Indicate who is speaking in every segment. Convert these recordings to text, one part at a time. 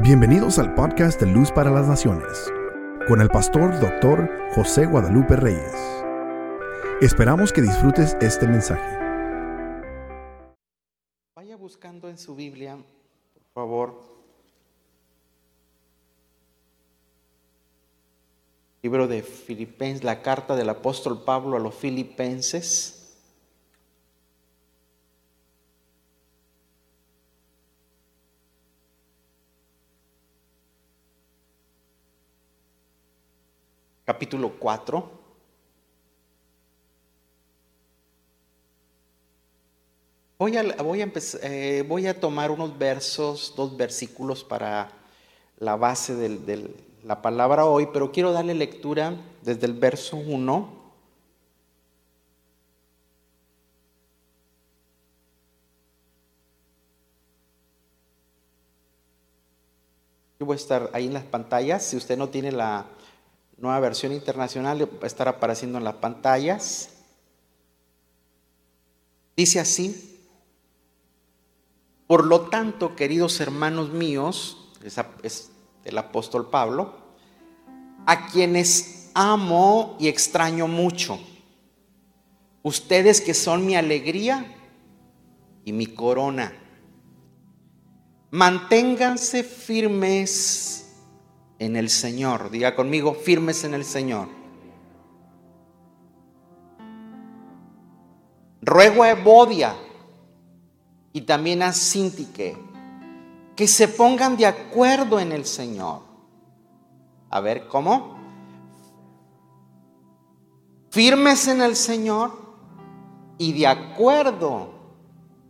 Speaker 1: Bienvenidos al podcast de Luz para las Naciones, con el pastor Dr. José Guadalupe Reyes. Esperamos que disfrutes este mensaje.
Speaker 2: Vaya buscando en su Biblia, por favor. Libro de Filipenses, la carta del apóstol Pablo a los filipenses. Capítulo 4. Voy a, voy, a eh, voy a tomar unos versos, dos versículos para la base de la palabra hoy, pero quiero darle lectura desde el verso 1. Yo voy a estar ahí en las pantallas. Si usted no tiene la, nueva versión internacional va a estar apareciendo en las pantallas. Dice así, por lo tanto, queridos hermanos míos, es el apóstol Pablo, a quienes amo y extraño mucho, ustedes que son mi alegría y mi corona, manténganse firmes en el Señor. Diga conmigo, firmes en el Señor. Ruego a Evodia y también a Sintique que se pongan de acuerdo en el Señor. A ver, ¿cómo? Firmes en el Señor y de acuerdo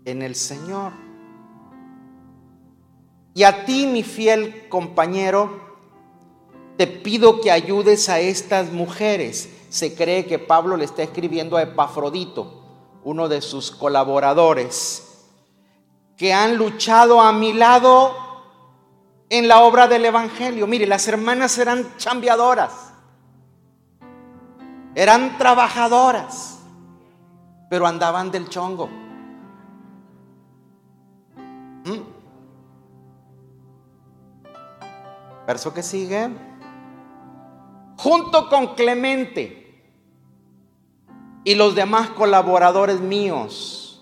Speaker 2: en el Señor. Y a ti, mi fiel compañero, te pido que ayudes a estas mujeres. Se cree que Pablo le está escribiendo a Epafrodito, uno de sus colaboradores, que han luchado a mi lado en la obra del Evangelio. Mire, las hermanas eran chambeadoras, eran trabajadoras, pero andaban del chongo. ¿Mm? Verso que sigue junto con Clemente y los demás colaboradores míos,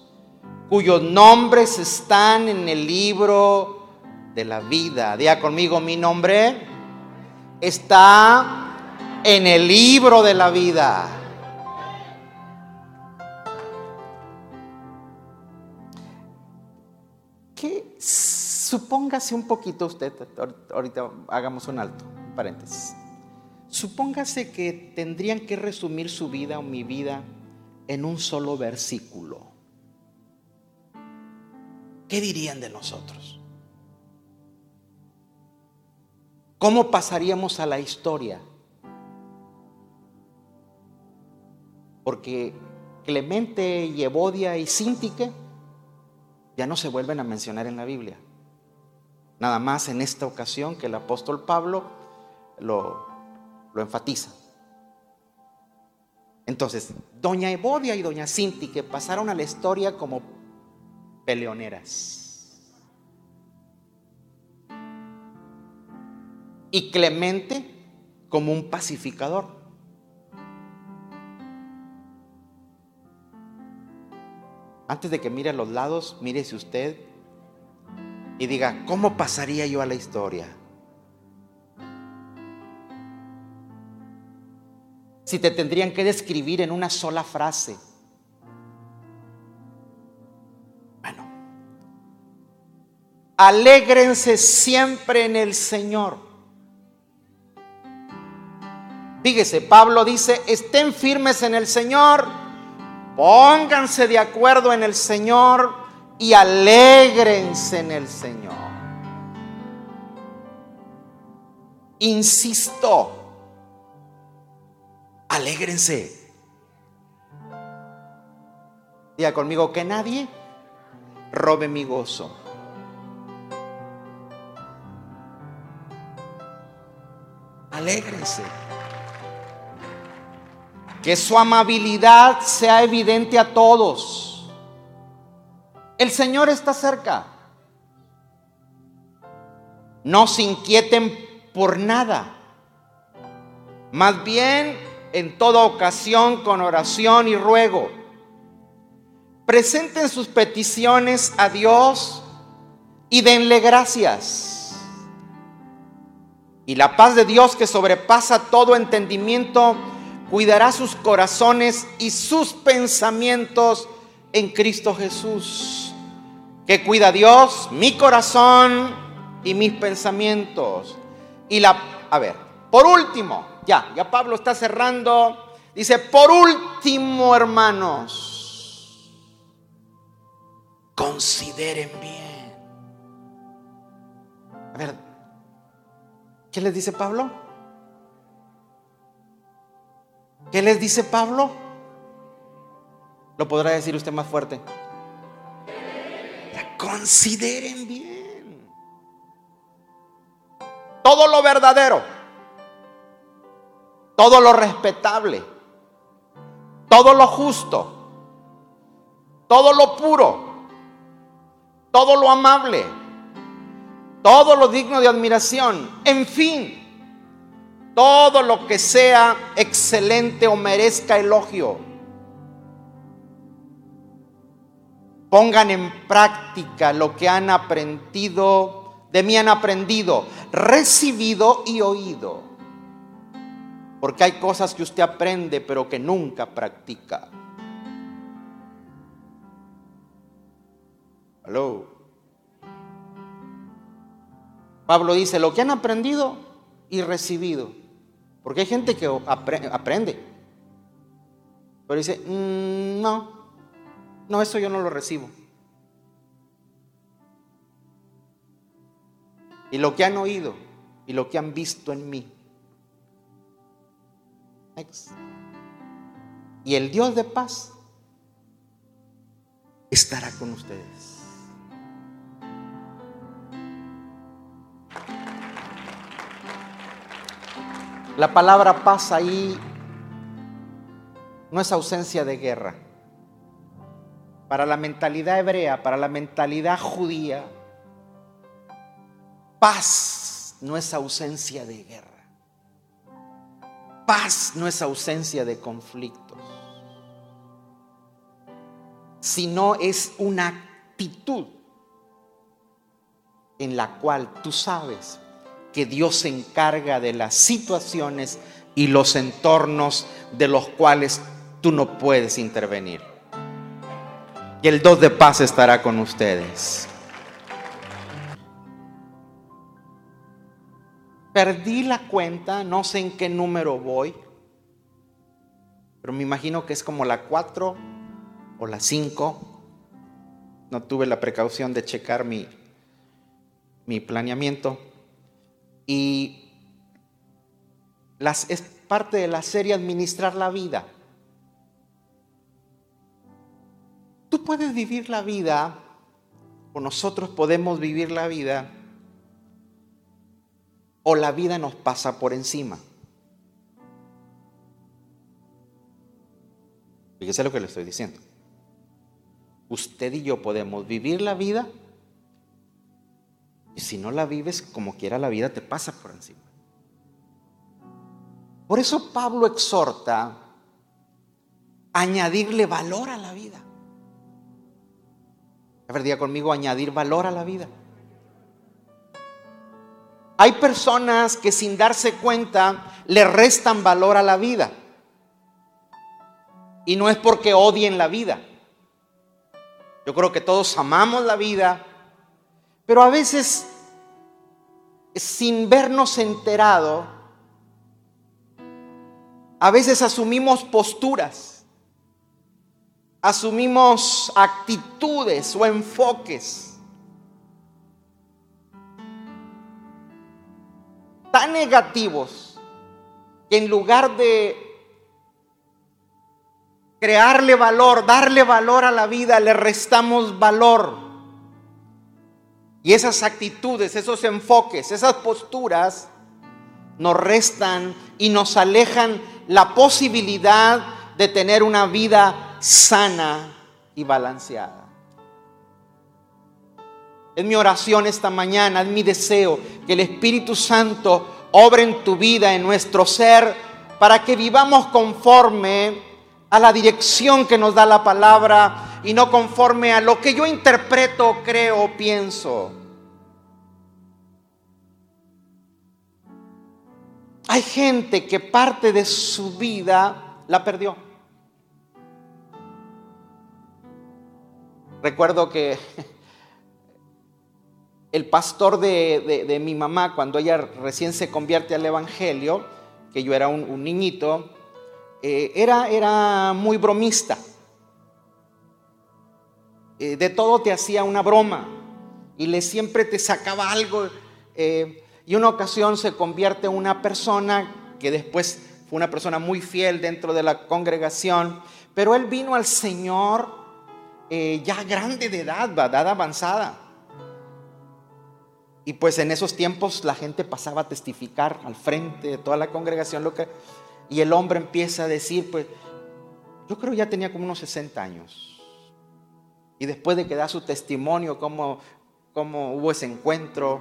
Speaker 2: cuyos nombres están en el libro de la vida. Diga conmigo, mi nombre está en el libro de la vida. Que supóngase un poquito usted, ahorita hagamos un alto, paréntesis. Supóngase que tendrían que resumir su vida o mi vida en un solo versículo. ¿Qué dirían de nosotros? ¿Cómo pasaríamos a la historia? Porque Clemente y Evodia y Sintique ya no se vuelven a mencionar en la Biblia. Nada más en esta ocasión que el apóstol Pablo lo, lo enfatiza. Entonces, doña Evodia y doña Cinti, que pasaron a la historia como peleoneras. Y Clemente como un pacificador. Antes de que mire a los lados, mírese usted y diga, ¿cómo pasaría yo a la historia? Si te tendrían que describir en una sola frase? Bueno, alégrense siempre en el Señor. Fíjese, Pablo dice, estén firmes en el Señor, pónganse de acuerdo en el Señor y alégrense en el Señor. Insisto, alégrense. Diga conmigo que nadie robe mi gozo. Alégrense. Que su amabilidad sea evidente a todos. El Señor está cerca. No se inquieten por nada. Más bien, en toda ocasión, con oración y ruego, presenten sus peticiones a Dios y denle gracias. Y la paz de Dios que sobrepasa todo entendimiento, cuidará sus corazones y sus pensamientos en Cristo Jesús. Que cuida Dios mi corazón y mis pensamientos. Y la, a ver, por último, ya, ya Pablo está cerrando. Dice, por último, hermanos, consideren bien. A ver, ¿qué les dice Pablo? ¿Qué les dice Pablo? Lo podrá decir usted más fuerte. Consideren bien. Todo lo verdadero. Todo lo respetable. Todo lo justo. Todo lo puro. Todo lo amable. Todo lo digno de admiración. En fin todo lo que sea excelente o merezca elogio. Pongan en práctica lo que han aprendido, de mí han aprendido, recibido y oído. Porque hay cosas que usted aprende pero que nunca practica. Hello. Pablo dice, lo que han aprendido y recibido. Porque hay gente que aprende. Pero dice, mm, no, no, eso yo no lo recibo. Y lo que han oído y lo que han visto en mí. Y el Dios de paz estará con ustedes. La palabra paz ahí no es ausencia de guerra. Para la mentalidad hebrea, para la mentalidad judía, paz no es ausencia de guerra. Paz no es ausencia de conflictos, sino es una actitud en la cual tú sabes que Dios se encarga de las situaciones y los entornos de los cuales tú no puedes intervenir. Y el dos de paz estará con ustedes. Perdí la cuenta, no sé en qué número voy, pero me imagino que es como la 4 o la 5. No tuve la precaución de checar mi, mi planeamiento. Y las, es parte de la serie Administrar la vida. Tú puedes vivir la vida, o nosotros podemos vivir la vida, o la vida nos pasa por encima. Fíjese lo que le estoy diciendo. Usted y yo podemos vivir la vida y si no la vives, como quiera la vida te pasa por encima. Por eso Pablo exhorta a añadirle valor a la vida. A ver, diga conmigo, añadir valor a la vida. Hay personas que sin darse cuenta le restan valor a la vida. Y no es porque odien la vida. Yo creo que todos amamos la vida, pero a veces, sin vernos enterado, a veces asumimos posturas, asumimos actitudes o enfoques tan negativos que en lugar de crearle valor, darle valor a la vida, le restamos valor. Y esas actitudes, esos enfoques, esas posturas nos restan y nos alejan la posibilidad de tener una vida sana y balanceada. Es mi oración esta mañana, es mi deseo que el Espíritu Santo obre en tu vida, en nuestro ser, para que vivamos conforme a la dirección que nos da la palabra y no conforme a lo que yo interpreto, creo, pienso. Hay gente que parte de su vida la perdió. Recuerdo que el pastor de, mi mamá, cuando ella recién se convierte al Evangelio, que yo era un, niñito, eh, era, era, muy bromista. Eh, de todo te hacía una broma y le siempre te sacaba algo. Eh, y una ocasión se convierte en una persona que después fue una persona muy fiel dentro de la congregación, pero él vino al Señor ya grande de edad, edad avanzada. Y pues en esos tiempos la gente pasaba a testificar al frente de toda la congregación lo que y el hombre empieza a decir, pues yo creo ya tenía como unos 60 años. Y después de que da su testimonio cómo, cómo hubo ese encuentro,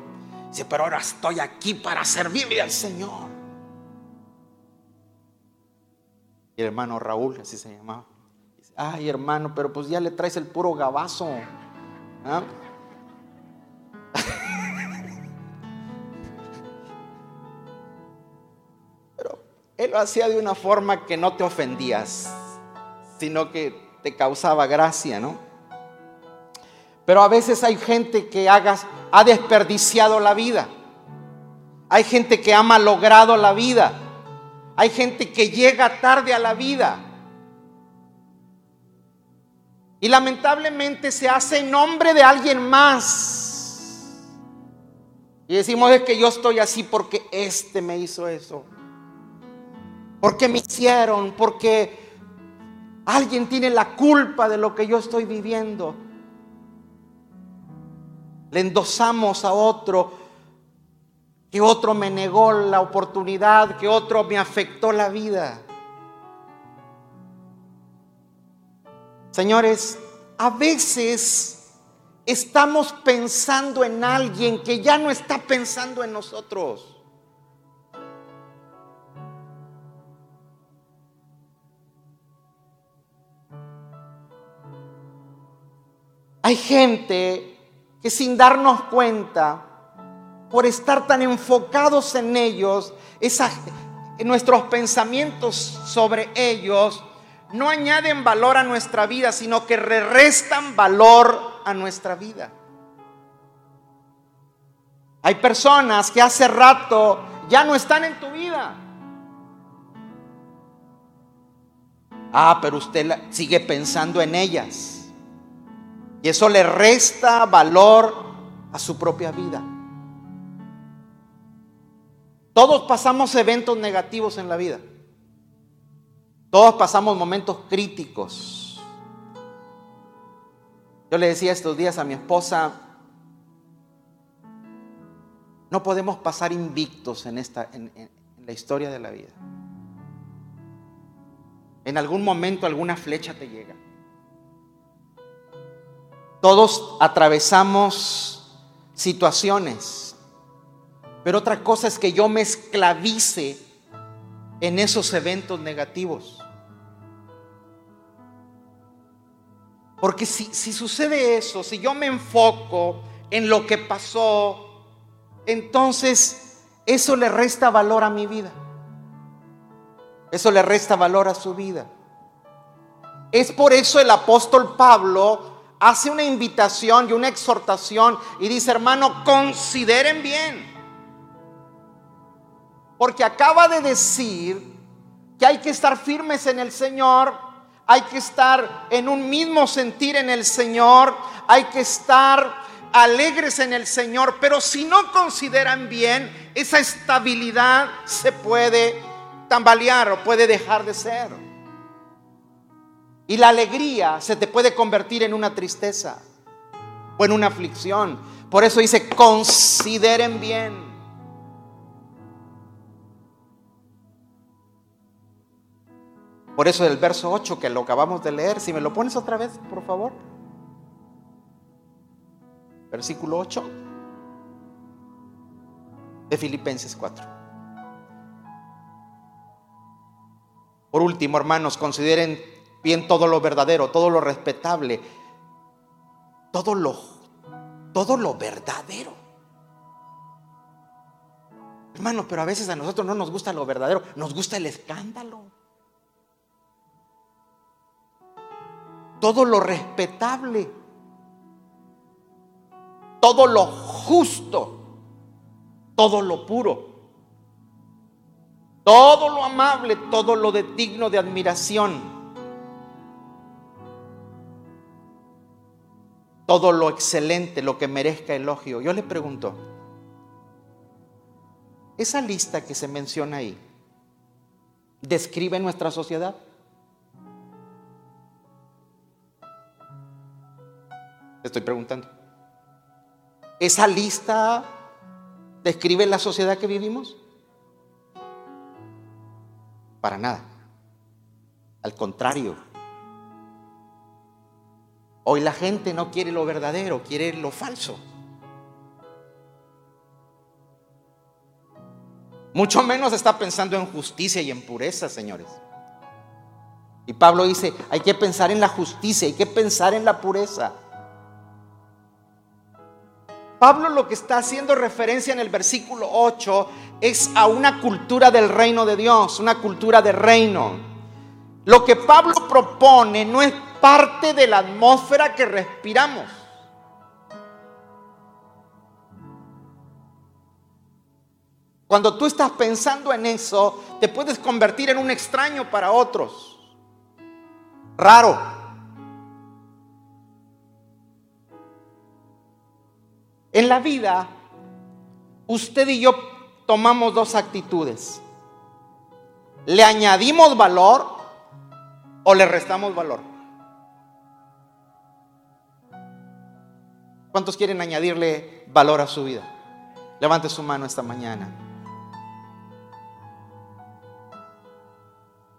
Speaker 2: dice, pero ahora estoy aquí para servirle al Señor. Y el hermano Raúl, así se llamaba, dice, ay hermano, pero pues ya le traes el puro gabazo. ¿ah? Él lo hacía de una forma que no te ofendías, sino que te causaba gracia, ¿no? Pero a veces hay gente que hagas, ha desperdiciado la vida. Hay gente que ha malogrado la vida. Hay gente que llega tarde a la vida. Y lamentablemente se hace en nombre de alguien más. Y decimos es que yo estoy así porque este me hizo eso porque me hicieron, porque alguien tiene la culpa de lo que yo estoy viviendo. Le endosamos a otro que otro me negó la oportunidad, que otro me afectó la vida. Señores, a veces estamos pensando en alguien que ya no está pensando en nosotros. Hay gente que sin darnos cuenta, por estar tan enfocados en ellos, en nuestros pensamientos sobre ellos, no añaden valor a nuestra vida, sino que restan valor a nuestra vida. Hay personas que hace rato ya no están en tu vida. Ah, pero usted sigue pensando en ellas. Y eso le resta valor a su propia vida. Todos pasamos eventos negativos en la vida. Todos pasamos momentos críticos. Yo le decía estos días a mi esposa, no podemos pasar invictos en, esta, en, la historia de la vida. En algún momento alguna flecha te llega. Todos atravesamos situaciones, pero otra cosa es que yo me esclavice en esos eventos negativos. Porque si, si, sucede eso, si yo me enfoco en lo que pasó, entonces eso le resta valor a mi vida. Eso le resta valor a su vida. Es por eso el apóstol Pablo hace una invitación y una exhortación y dice, hermano, consideren bien. Porque acaba de decir que hay que estar firmes en el Señor, hay que estar en un mismo sentir en el Señor, hay que estar alegres en el Señor, pero si no consideran bien, esa estabilidad se puede tambalear o puede dejar de ser. Y la alegría se te puede convertir en una tristeza o en una aflicción. Por eso dice, consideren bien. Por eso el verso 8 que lo acabamos de leer, si me lo pones otra vez, por favor. versículo 8 de Filipenses 4. Por último, hermanos, consideren bien todo lo verdadero, todo lo respetable, todo lo, todo lo verdadero. Hermanos, pero a veces a nosotros no nos gusta lo verdadero, nos gusta el escándalo. Todo lo respetable, todo lo justo, todo lo puro, todo lo amable, todo lo digno de admiración, todo lo excelente, lo que merezca elogio. Yo le pregunto, esa lista que se menciona ahí, ¿describe nuestra sociedad? Estoy preguntando. ¿Esa lista describe la sociedad que vivimos? Para nada. Al contrario. Hoy la gente no quiere lo verdadero, quiere lo falso. Mucho menos está pensando en justicia y en pureza, señores. Y Pablo dice, hay que pensar en la justicia, hay que pensar en la pureza. Pablo lo que está haciendo referencia en el versículo 8 es a una cultura del reino de Dios, una cultura de reino. Lo que Pablo propone no es parte de la atmósfera que respiramos. Cuando tú estás pensando en eso, te puedes convertir en un extraño para otros. Raro. En la vida, usted y yo tomamos dos actitudes. ¿Le añadimos valor o le restamos valor? ¿Cuántos quieren añadirle valor a su vida? Levante su mano esta mañana.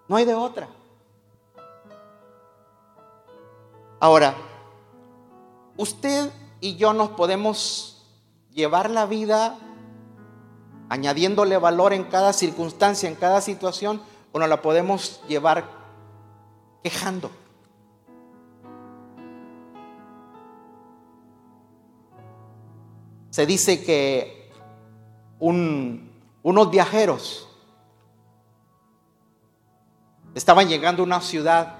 Speaker 2: No hay de otra. Ahora, usted y yo nos podemos llevar la vida añadiéndole valor en cada circunstancia, en cada situación, o nos la podemos llevar quejando. Se dice que unos viajeros Estaban llegando a una ciudad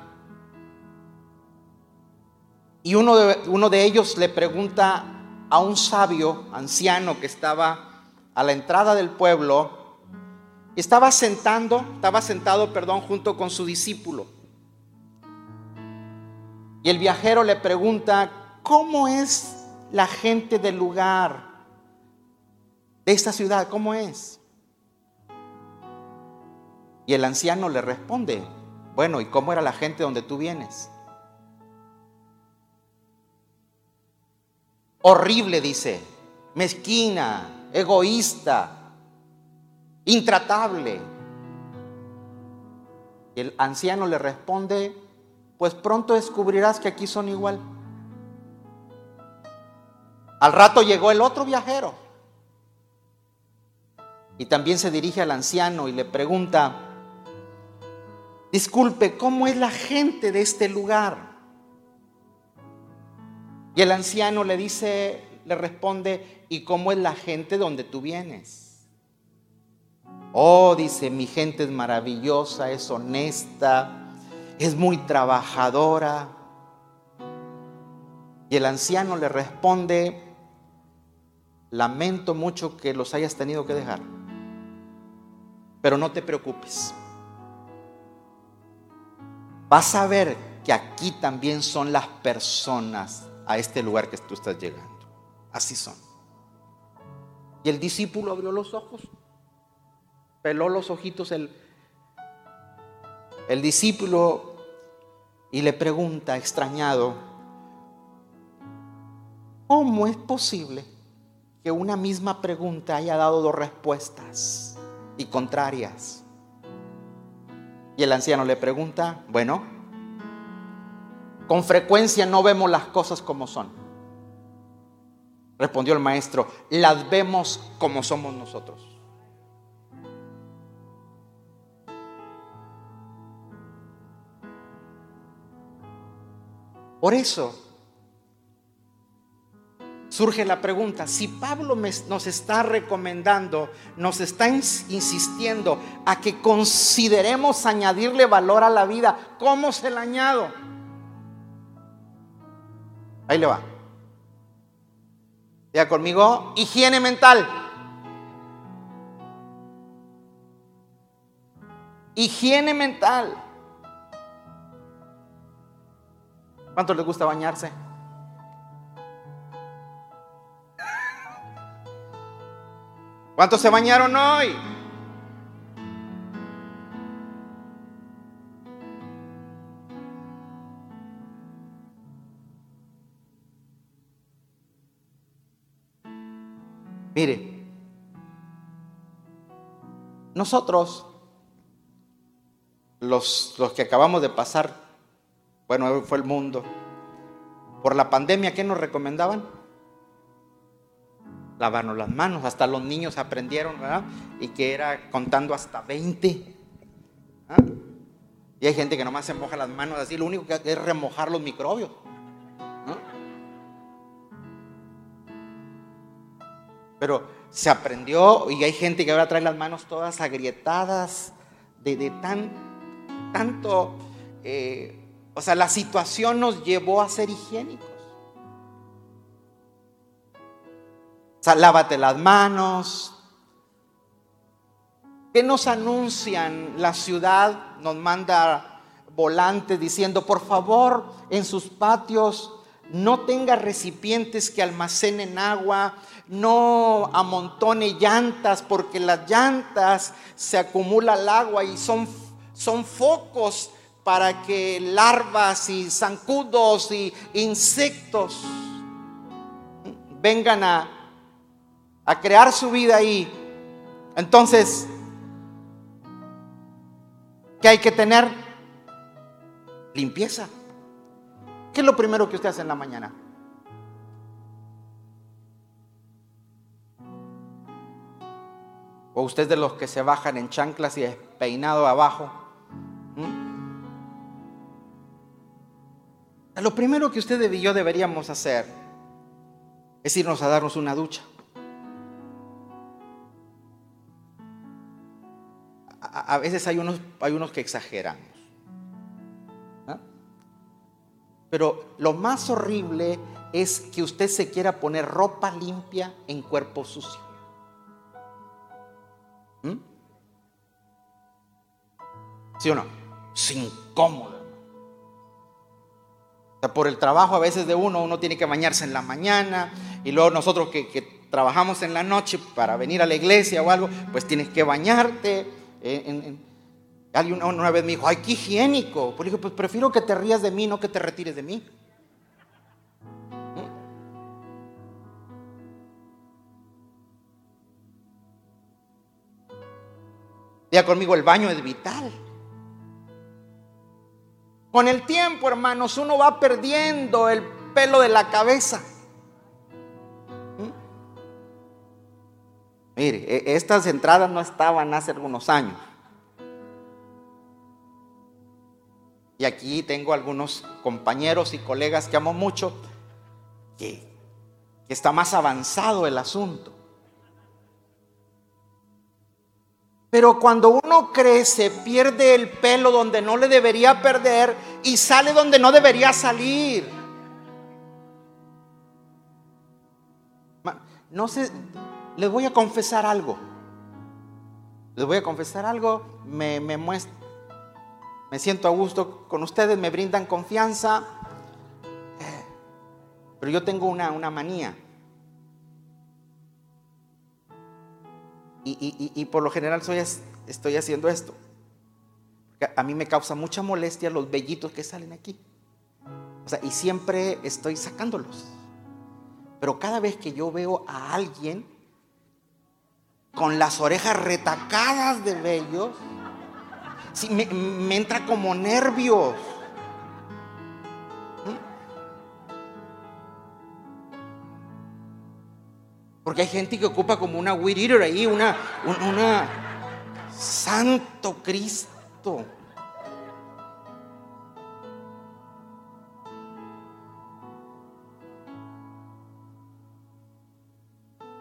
Speaker 2: y uno de, ellos le pregunta a un sabio anciano que estaba a la entrada del pueblo, estaba sentando, estaba sentado, perdón, junto con su discípulo. Y el viajero le pregunta, ¿cómo es la gente del lugar, de esta ciudad? ¿Cómo es? Y el anciano le responde, bueno, ¿y cómo era la gente donde tú vienes? Horrible, dice, mezquina, egoísta, intratable. Y el anciano le responde, pues pronto descubrirás que aquí son igual. Al rato llegó el otro viajero y también se dirige al anciano y le pregunta, disculpe, ¿cómo es la gente de este lugar? Y el anciano le dice, le responde, ¿y cómo es la gente donde tú vienes? Oh, dice, mi gente es maravillosa, es honesta, es muy trabajadora. Y el anciano le responde, lamento mucho que los hayas tenido que dejar, pero no te preocupes vas a ver que aquí también son las personas a este lugar que tú estás llegando. Así son. Y el discípulo abrió los ojos, peló los ojitos el, el discípulo y le pregunta extrañado, ¿cómo es posible que una misma pregunta haya dado dos respuestas y contrarias? Y el anciano le pregunta, bueno, con frecuencia no vemos las cosas como son. Respondió el maestro, las vemos como somos nosotros. Por eso surge la pregunta, si Pablo nos está recomendando, nos está insistiendo a que consideremos añadirle valor a la vida, ¿cómo se la añado? Ahí le va. Ya conmigo, higiene mental. Higiene mental. ¿Cuánto les gusta bañarse? ¿Cuántos se bañaron hoy? Mire, nosotros, los, los que acabamos de pasar, bueno, fue el mundo, por la pandemia, ¿qué nos recomendaban? Lavarnos las manos. Hasta los niños aprendieron, ¿verdad? Y que era contando hasta 20. ¿ah? Y hay gente que nomás se moja las manos así, lo único que es remojar los microbios. Pero se aprendió y hay gente que ahora trae las manos todas agrietadas de, tan, tanto, eh, o sea, la situación nos llevó a ser higiénicos. O lávate las manos. ¿Qué nos anuncian? La ciudad nos manda volantes diciendo, por favor, en sus patios no tenga recipientes que almacenen agua, no amontone llantas, porque las llantas se acumula el agua y son, son focos para que larvas y zancudos y insectos vengan a a crear su vida ahí. Entonces, ¿qué hay que tener? Limpieza. ¿Qué es lo primero que usted hace en la mañana? O usted de los que se bajan en chanclas y peinado abajo. ¿Mm? Lo primero que usted y yo deberíamos hacer es irnos a darnos una ducha. A veces hay unos, hay unos que exageramos. Pero lo más horrible es que usted se quiera poner ropa limpia en cuerpo sucio. ¿Mm? ¿Sí o no? Es incómodo. O sea, por el trabajo a veces de uno, uno tiene que bañarse en la mañana y luego nosotros que, que trabajamos en la noche para venir a la iglesia o algo, pues tienes que bañarte alguien una vez me dijo, ay, qué higiénico. Pues dije, pues prefiero que te rías de mí, no que te retires de mí. Ya conmigo, el baño es vital. Con el tiempo, hermanos, uno va perdiendo el pelo de la cabeza. Mire, e, estas entradas no estaban hace algunos años. Y aquí tengo algunos compañeros y colegas que amo mucho, que, está más avanzado el asunto. Pero cuando uno crece, pierde el pelo donde no le debería perder y sale donde no debería salir. No sé, les voy a confesar algo. Les voy a confesar algo. Me, me, me siento a gusto con ustedes, me brindan confianza. Pero yo tengo una, una manía. Y, por lo general soy, estoy haciendo esto. a mí me causa mucha molestia los vellitos que salen aquí. O sea, y siempre estoy sacándolos. Pero cada vez que yo veo a alguien con las orejas retacadas de vellos, me, entra como nervios. Porque hay gente que ocupa como una weed eater ahí, una, una Santo Cristo.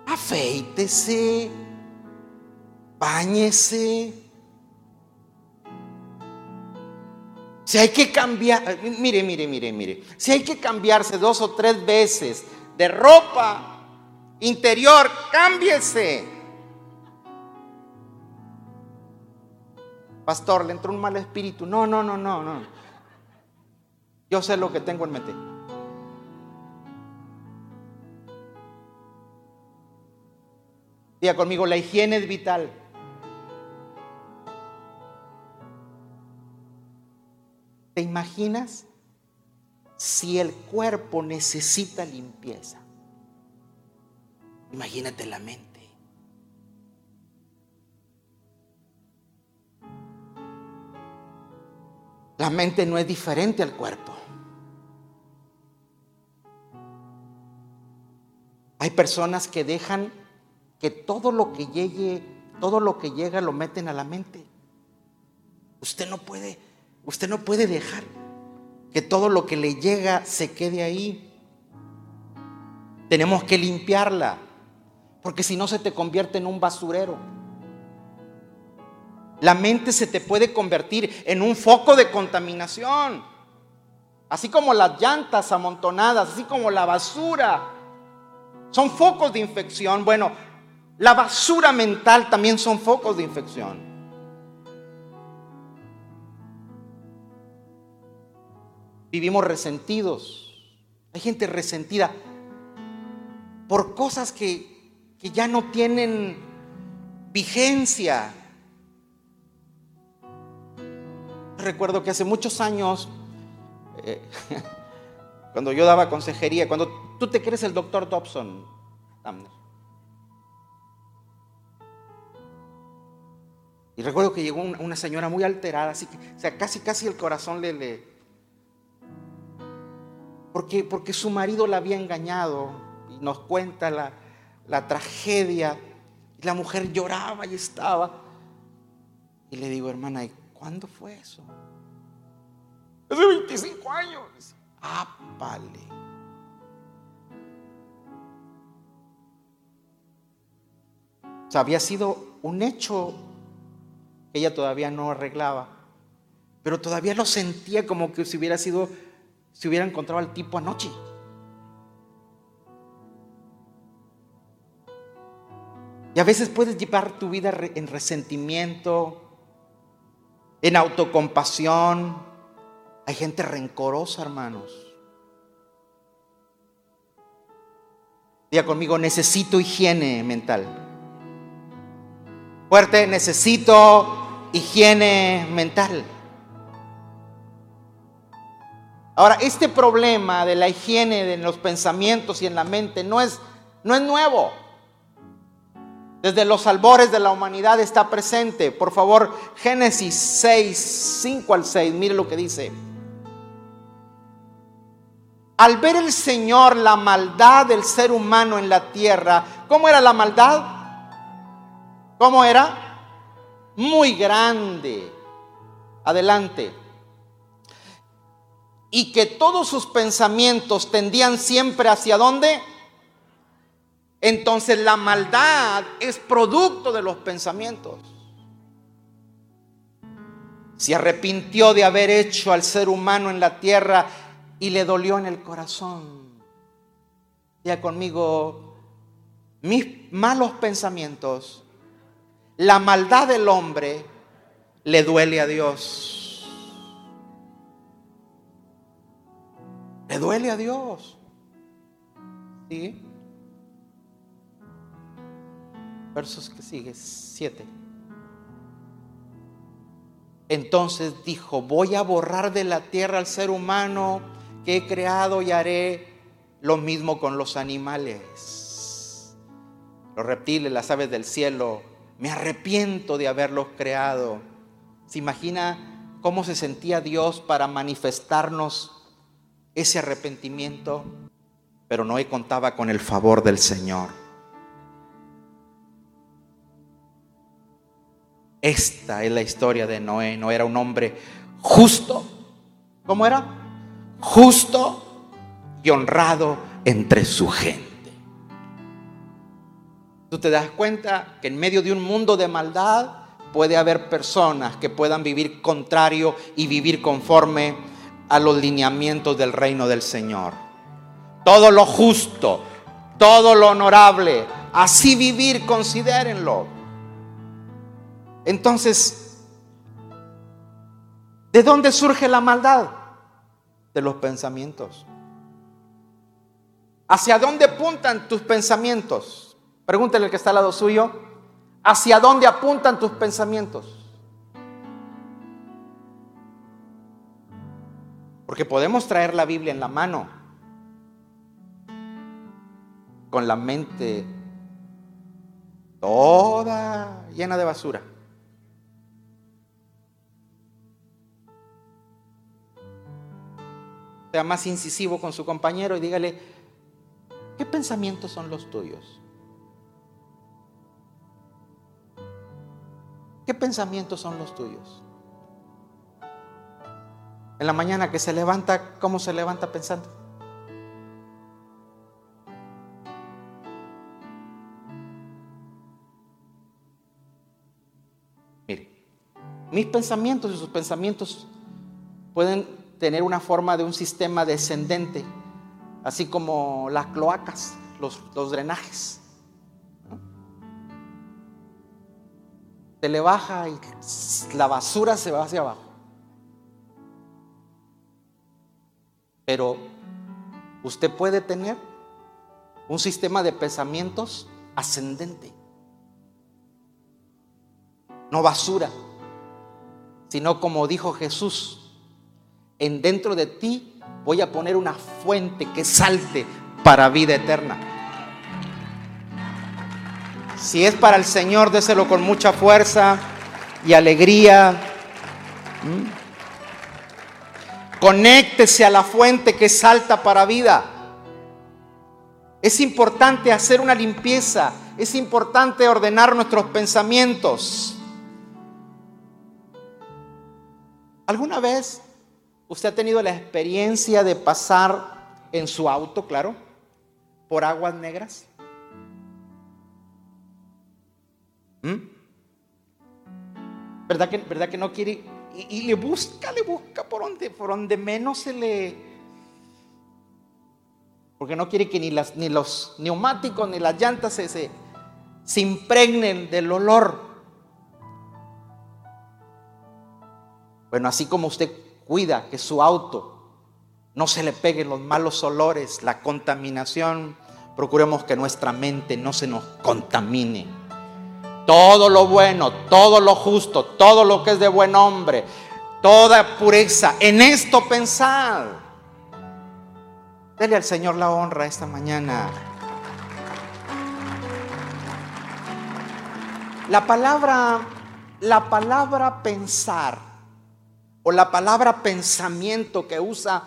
Speaker 2: Afeítese, báñese. Si hay que cambiar, mire, mire, mire, mire, si hay que cambiarse dos o tres veces de ropa interior, cámbiese. Pastor, le entró un mal espíritu. No, no, no, no, no. Yo sé lo que tengo en mente. Diga conmigo, la higiene es vital. ¿Te imaginas si el cuerpo necesita limpieza? Imagínate la mente. La mente no es diferente al cuerpo. Hay personas que dejan que todo lo que llegue, todo lo que llega lo meten a la mente. Usted no puede, usted no puede dejar que todo lo que le llega se quede ahí. Tenemos que limpiarla, porque si no se te convierte en un basurero. La mente se te puede convertir en un foco de contaminación. Así como las llantas amontonadas, así como la basura. Son focos de infección. Bueno, la basura mental también son focos de infección. Vivimos resentidos. Hay gente resentida por cosas que, que ya no tienen vigencia. recuerdo que hace muchos años, eh, cuando yo daba consejería, cuando tú te crees el doctor Dobson, Y recuerdo que llegó una, señora muy alterada, así que, sea, casi, casi el corazón le porque, porque su marido la había engañado y nos cuenta la, la tragedia. Y la mujer lloraba y estaba. Y le digo, hermana, ¿Cuándo fue eso? Hace 25 años. Ápale. O sea, había sido un hecho que ella todavía no arreglaba, pero todavía lo sentía como que si hubiera sido, si hubiera encontrado al tipo anoche. Y a veces puedes llevar tu vida en resentimiento, en autocompasión. Hay gente rencorosa, hermanos. Diga conmigo, necesito higiene mental. Fuerte, necesito higiene mental. Ahora, este problema de la higiene en los pensamientos y en la mente no es, no es nuevo. Desde los albores de la humanidad está presente. Por favor, Génesis 6, 5 al 6, mire lo que dice. Al ver el Señor la maldad del ser humano en la tierra, ¿cómo era la maldad? ¿Cómo era? Muy grande. Adelante. Y que todos sus pensamientos tendían siempre hacia dónde? Entonces la maldad es producto de los pensamientos. Se arrepintió de haber hecho al ser humano en la tierra y le dolió en el corazón. Ya conmigo, mis malos pensamientos, la maldad del hombre le duele a Dios. Le duele a Dios. ¿Sí? versos que sigue, 7. Entonces dijo, voy a borrar de la tierra al ser humano que he creado y haré lo mismo con los animales. Los reptiles, las aves del cielo, me arrepiento de haberlos creado. ¿Se imagina cómo se sentía Dios para manifestarnos ese arrepentimiento, pero Noé contaba con el favor del Señor. Esta es la historia de Noé. No era un hombre justo. ¿Cómo era? Justo y honrado entre su gente. Tú te das cuenta que en medio de un mundo de maldad puede haber personas que puedan vivir contrario y vivir conforme a los lineamientos del reino del Señor. Todo lo justo, todo lo honorable, así vivir, considérenlo. Entonces, ¿de dónde surge la maldad? De los pensamientos. ¿Hacia dónde apuntan tus pensamientos? Pregúntale al que está al lado suyo. ¿Hacia dónde apuntan tus pensamientos? Porque podemos traer la Biblia en la mano con la mente toda llena de basura. Sea más incisivo con su compañero y dígale, ¿qué pensamientos son los tuyos? ¿Qué pensamientos son los tuyos? En la mañana que se levanta, ¿cómo se levanta pensando? Mire, mis pensamientos y sus pensamientos pueden tener una forma de un sistema descendente, así como las cloacas, los, los drenajes. se le baja y la basura se va hacia abajo. Pero usted puede tener un sistema de pensamientos ascendente. No basura, sino como dijo Jesús, en dentro de ti voy a poner una fuente que salte para vida eterna. Si es para el Señor, déselo con mucha fuerza y alegría. ¿Mm? Conéctese a la fuente que salta para vida. Es importante hacer una limpieza. Es importante ordenar nuestros pensamientos. ¿Alguna vez usted ha tenido la experiencia de pasar en su auto, claro, por aguas negras? ¿Mm? ¿Verdad, que, ¿Verdad que no quiere? Y, le busca, le busca por donde, por donde menos se le... Porque no quiere que ni, las, ni los neumáticos ni las llantas se, se, se impregnen del olor. Bueno, así como usted cuida que su auto no se le peguen los malos olores, la contaminación, procuremos que nuestra mente no se nos contamine todo lo bueno, todo lo justo, todo lo que es de buen hombre, toda pureza. En esto pensad. Dele al Señor la honra esta mañana. La palabra, la palabra pensar o la palabra pensamiento que usa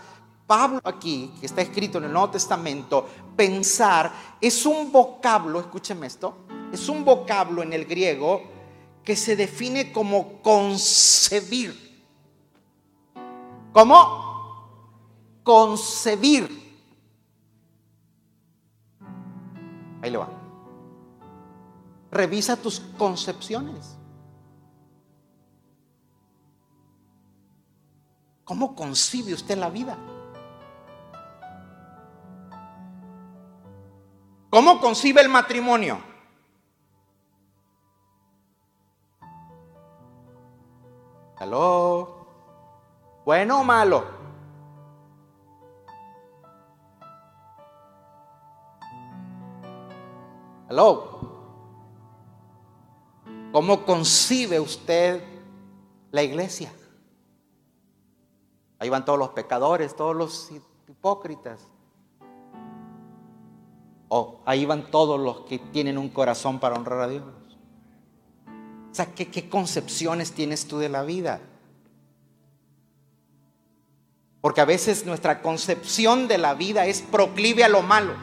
Speaker 2: Pablo aquí, que está escrito en el Nuevo Testamento, pensar es un vocablo, escúcheme esto, es un vocablo en el griego que se define como concebir. ¿Cómo? Concebir. Ahí le va. Revisa tus concepciones. ¿Cómo concibe usted la vida? ¿Cómo concibe el matrimonio? ¿Aló? ¿Bueno o malo? ¿Aló? ¿Cómo concibe usted la iglesia? Ahí van todos los pecadores, todos los hipócritas. O ahí van todos los que tienen un corazón para honrar a Dios. O sea, ¿qué, concepciones tienes tú de la vida? Porque a veces nuestra concepción de la vida es proclive a lo malo.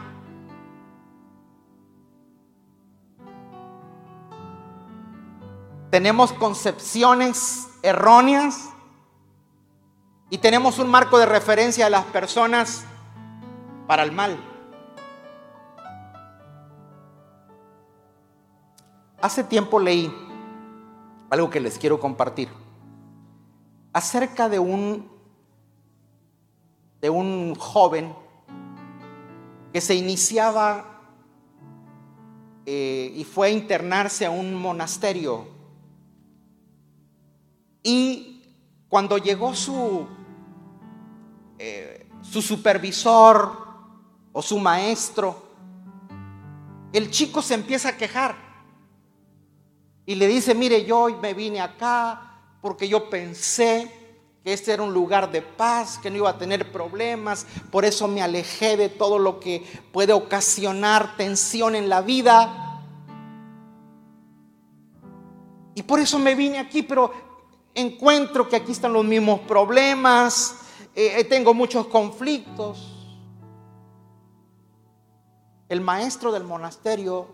Speaker 2: tenemos concepciones erróneas y tenemos un marco de referencia a las personas para el mal. Hace tiempo leí algo que les quiero compartir acerca de un de un joven que se iniciaba eh, y fue a internarse a un monasterio. Y cuando llegó su, eh, su supervisor o su maestro, el chico se empieza a quejar y le dice, mire, yo me vine acá porque yo pensé que este era un lugar de paz, que no iba a tener problemas, por eso me alejé de todo lo que puede ocasionar tensión en la vida. Y por eso me vine aquí, pero encuentro que aquí están los mismos problemas, eh, eh, tengo muchos conflictos. El maestro del monasterio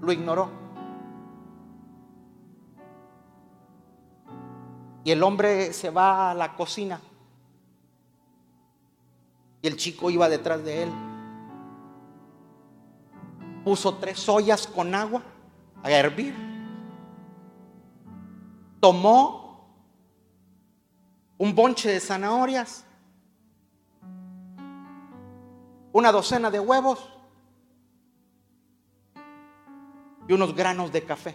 Speaker 2: lo ignoró. Y el hombre se va a la cocina. Y el chico iba detrás de él. Puso tres ollas con agua a hervir. Tomó un bonche de zanahorias, una docena de huevos y unos granos de café.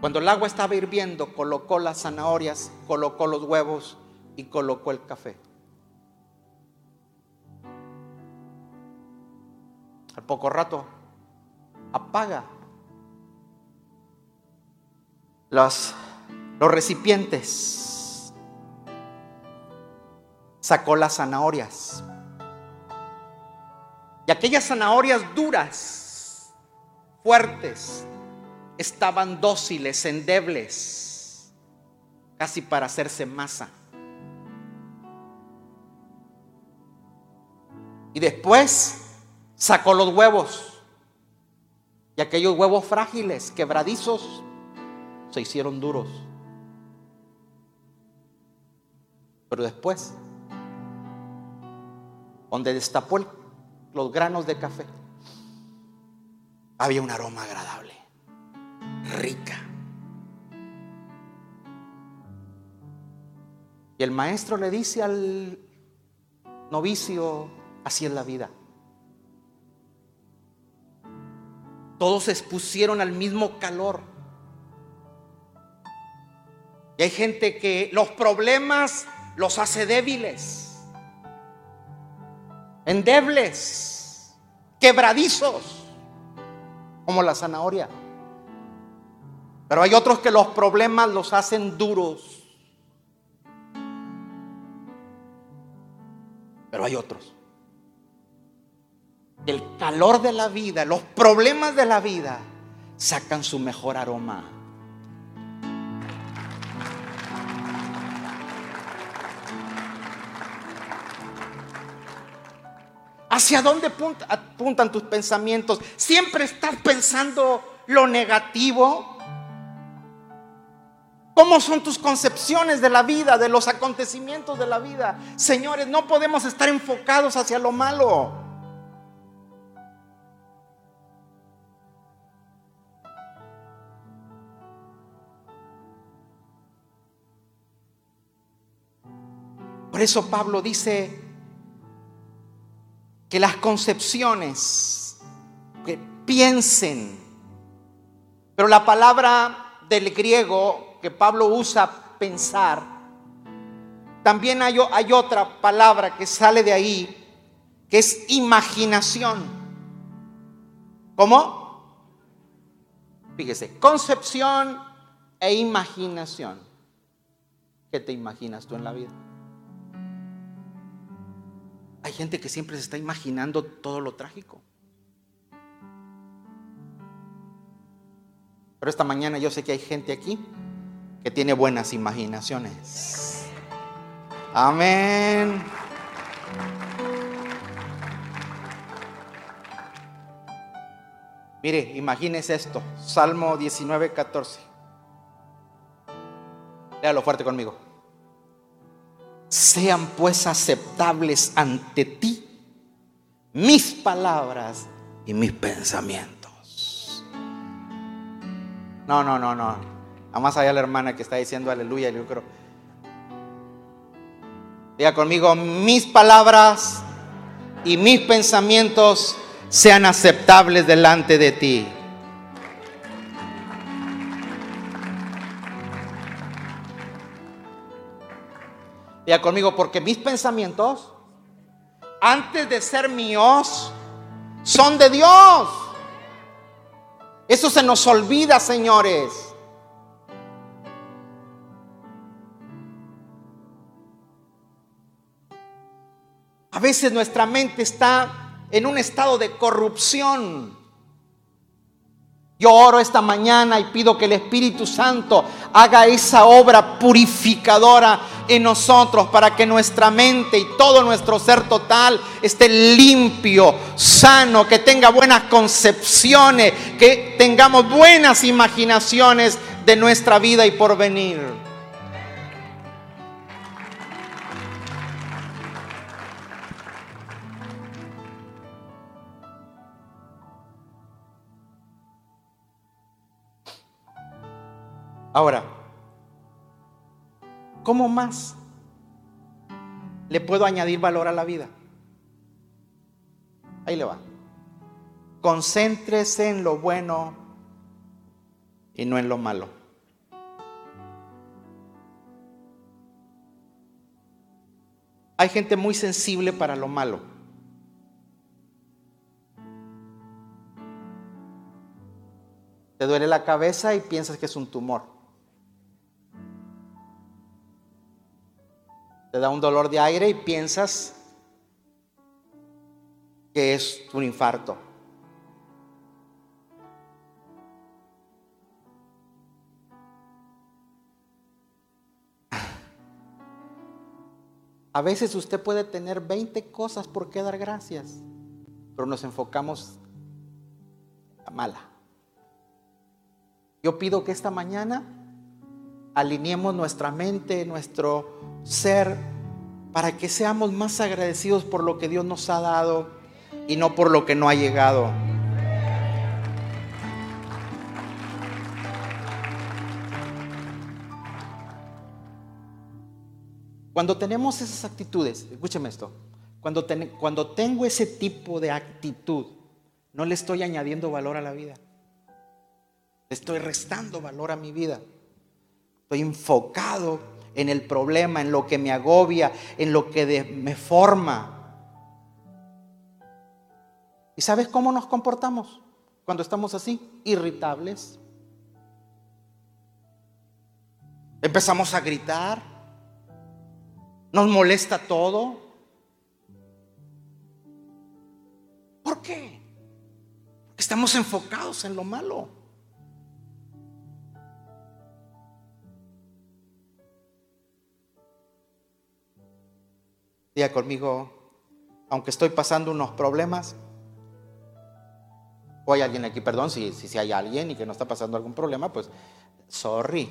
Speaker 2: Cuando el agua estaba hirviendo, colocó las zanahorias, colocó los huevos y colocó el café. Al poco rato, apaga los, los recipientes. Sacó las zanahorias. Y aquellas zanahorias duras, fuertes, estaban dóciles, endebles, casi para hacerse masa. Y después sacó los huevos. Y aquellos huevos frágiles, quebradizos, se hicieron duros. Pero después, donde destapó los granos de café, había un aroma agradable rica. Y el maestro le dice al novicio, así es la vida. Todos se expusieron al mismo calor. Y hay gente que los problemas los hace débiles, endebles, quebradizos, como la zanahoria. Pero hay otros que los problemas los hacen duros. Pero hay otros. El calor de la vida, los problemas de la vida sacan su mejor aroma. ¿Hacia dónde apuntan tus pensamientos? ¿Siempre estás pensando lo negativo? ¿Cómo son tus concepciones de la vida, de los acontecimientos de la vida? Señores, no podemos estar enfocados hacia lo malo. Por eso Pablo dice que las concepciones, que piensen, pero la palabra del griego que Pablo usa pensar, también hay, otra palabra que sale de ahí, que es imaginación. ¿Cómo? Fíjese, concepción e imaginación. ¿Qué te imaginas tú en la vida? Hay gente que siempre se está imaginando todo lo trágico. Pero esta mañana yo sé que hay gente aquí que tiene buenas imaginaciones. Amén. Mire, imagínese esto. Salmo 19, 14. Léalo fuerte conmigo. Sean pues aceptables ante ti mis palabras y mis pensamientos. No, no, no, no. Además allá la hermana que está diciendo aleluya, yo creo. Diga conmigo, mis palabras y mis pensamientos sean aceptables delante de ti. Diga conmigo, porque mis pensamientos, antes de ser míos, son de Dios. Eso se nos olvida, señores. A veces nuestra mente está en un estado de corrupción. Yo oro esta mañana y pido que el Espíritu Santo haga esa obra purificadora en nosotros para que nuestra mente y todo nuestro ser total esté limpio, sano, que tenga buenas concepciones, que tengamos buenas imaginaciones de nuestra vida y porvenir. Ahora, ¿cómo más le puedo añadir valor a la vida? Ahí le va. Concéntrese en lo bueno y no en lo malo. Hay gente muy sensible para lo malo. Te duele la cabeza y piensas que es un tumor. Te da un dolor de aire y piensas que es un infarto. A veces usted puede tener 20 cosas por qué dar gracias, pero nos enfocamos a mala. Yo pido que esta mañana alineemos nuestra mente, nuestro ser para que seamos más agradecidos por lo que Dios nos ha dado y no por lo que no ha llegado. Cuando tenemos esas actitudes, escúcheme esto, cuando, cuando tengo ese tipo de actitud, no le estoy añadiendo valor a la vida, le estoy restando valor a mi vida, estoy enfocado en el problema, en lo que me agobia, en lo que me forma. ¿Y sabes cómo nos comportamos cuando estamos así? Irritables. Empezamos a gritar. Nos molesta todo. ¿Por qué? Porque estamos enfocados en lo malo. Diga conmigo, aunque estoy pasando unos problemas, o hay alguien aquí, perdón, si, si, hay alguien y que no está pasando algún problema, pues sorry.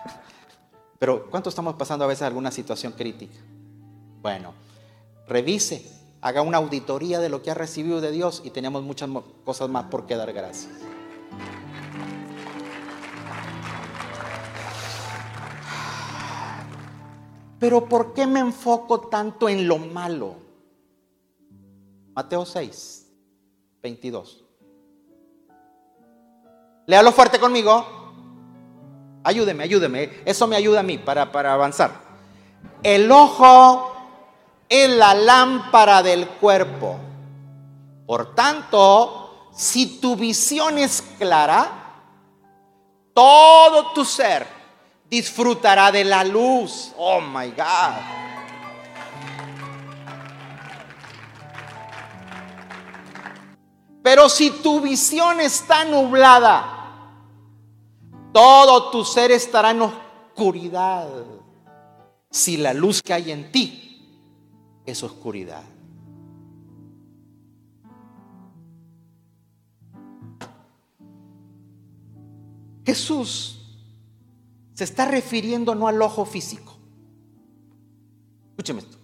Speaker 2: Pero ¿cuánto estamos pasando a veces alguna situación crítica? Bueno, revise, haga una auditoría de lo que ha recibido de Dios y tenemos muchas cosas más por qué dar gracias. Pero ¿por qué me enfoco tanto en lo malo? Mateo 6, 22. Léalo fuerte conmigo. Ayúdeme, ayúdeme. Eso me ayuda a mí para, para avanzar. El ojo es la lámpara del cuerpo. Por tanto, si tu visión es clara, todo tu ser disfrutará de la luz. Oh my God. Pero si tu visión está nublada, todo tu ser estará en oscuridad. Si la luz que hay en ti es oscuridad. Jesús se está refiriendo no al ojo físico. Escúcheme esto.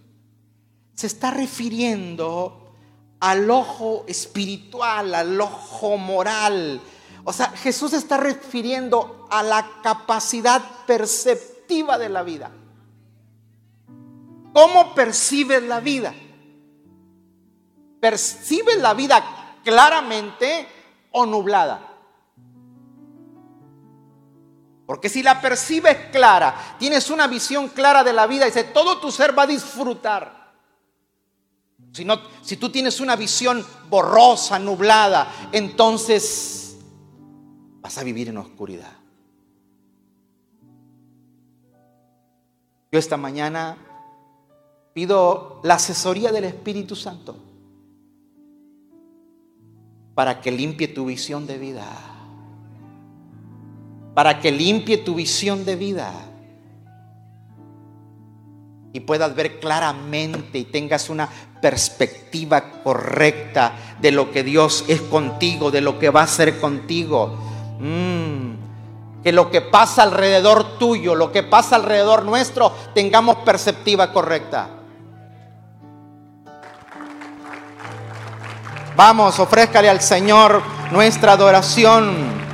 Speaker 2: Se está refiriendo al ojo espiritual, al ojo moral. O sea, Jesús se está refiriendo a la capacidad perceptiva de la vida. ¿Cómo percibes la vida? ¿Percibes la vida claramente o nublada? Porque si la percibes clara, tienes una visión clara de la vida, dice, todo tu ser va a disfrutar. Si, no, si tú tienes una visión borrosa, nublada, entonces vas a vivir en oscuridad. Yo esta mañana pido la asesoría del Espíritu Santo para que limpie tu visión de vida para que limpie tu visión de vida y puedas ver claramente y tengas una perspectiva correcta de lo que Dios es contigo, de lo que va a ser contigo. Mm, que lo que pasa alrededor tuyo, lo que pasa alrededor nuestro, tengamos perspectiva correcta. Vamos, ofrézcale al Señor nuestra adoración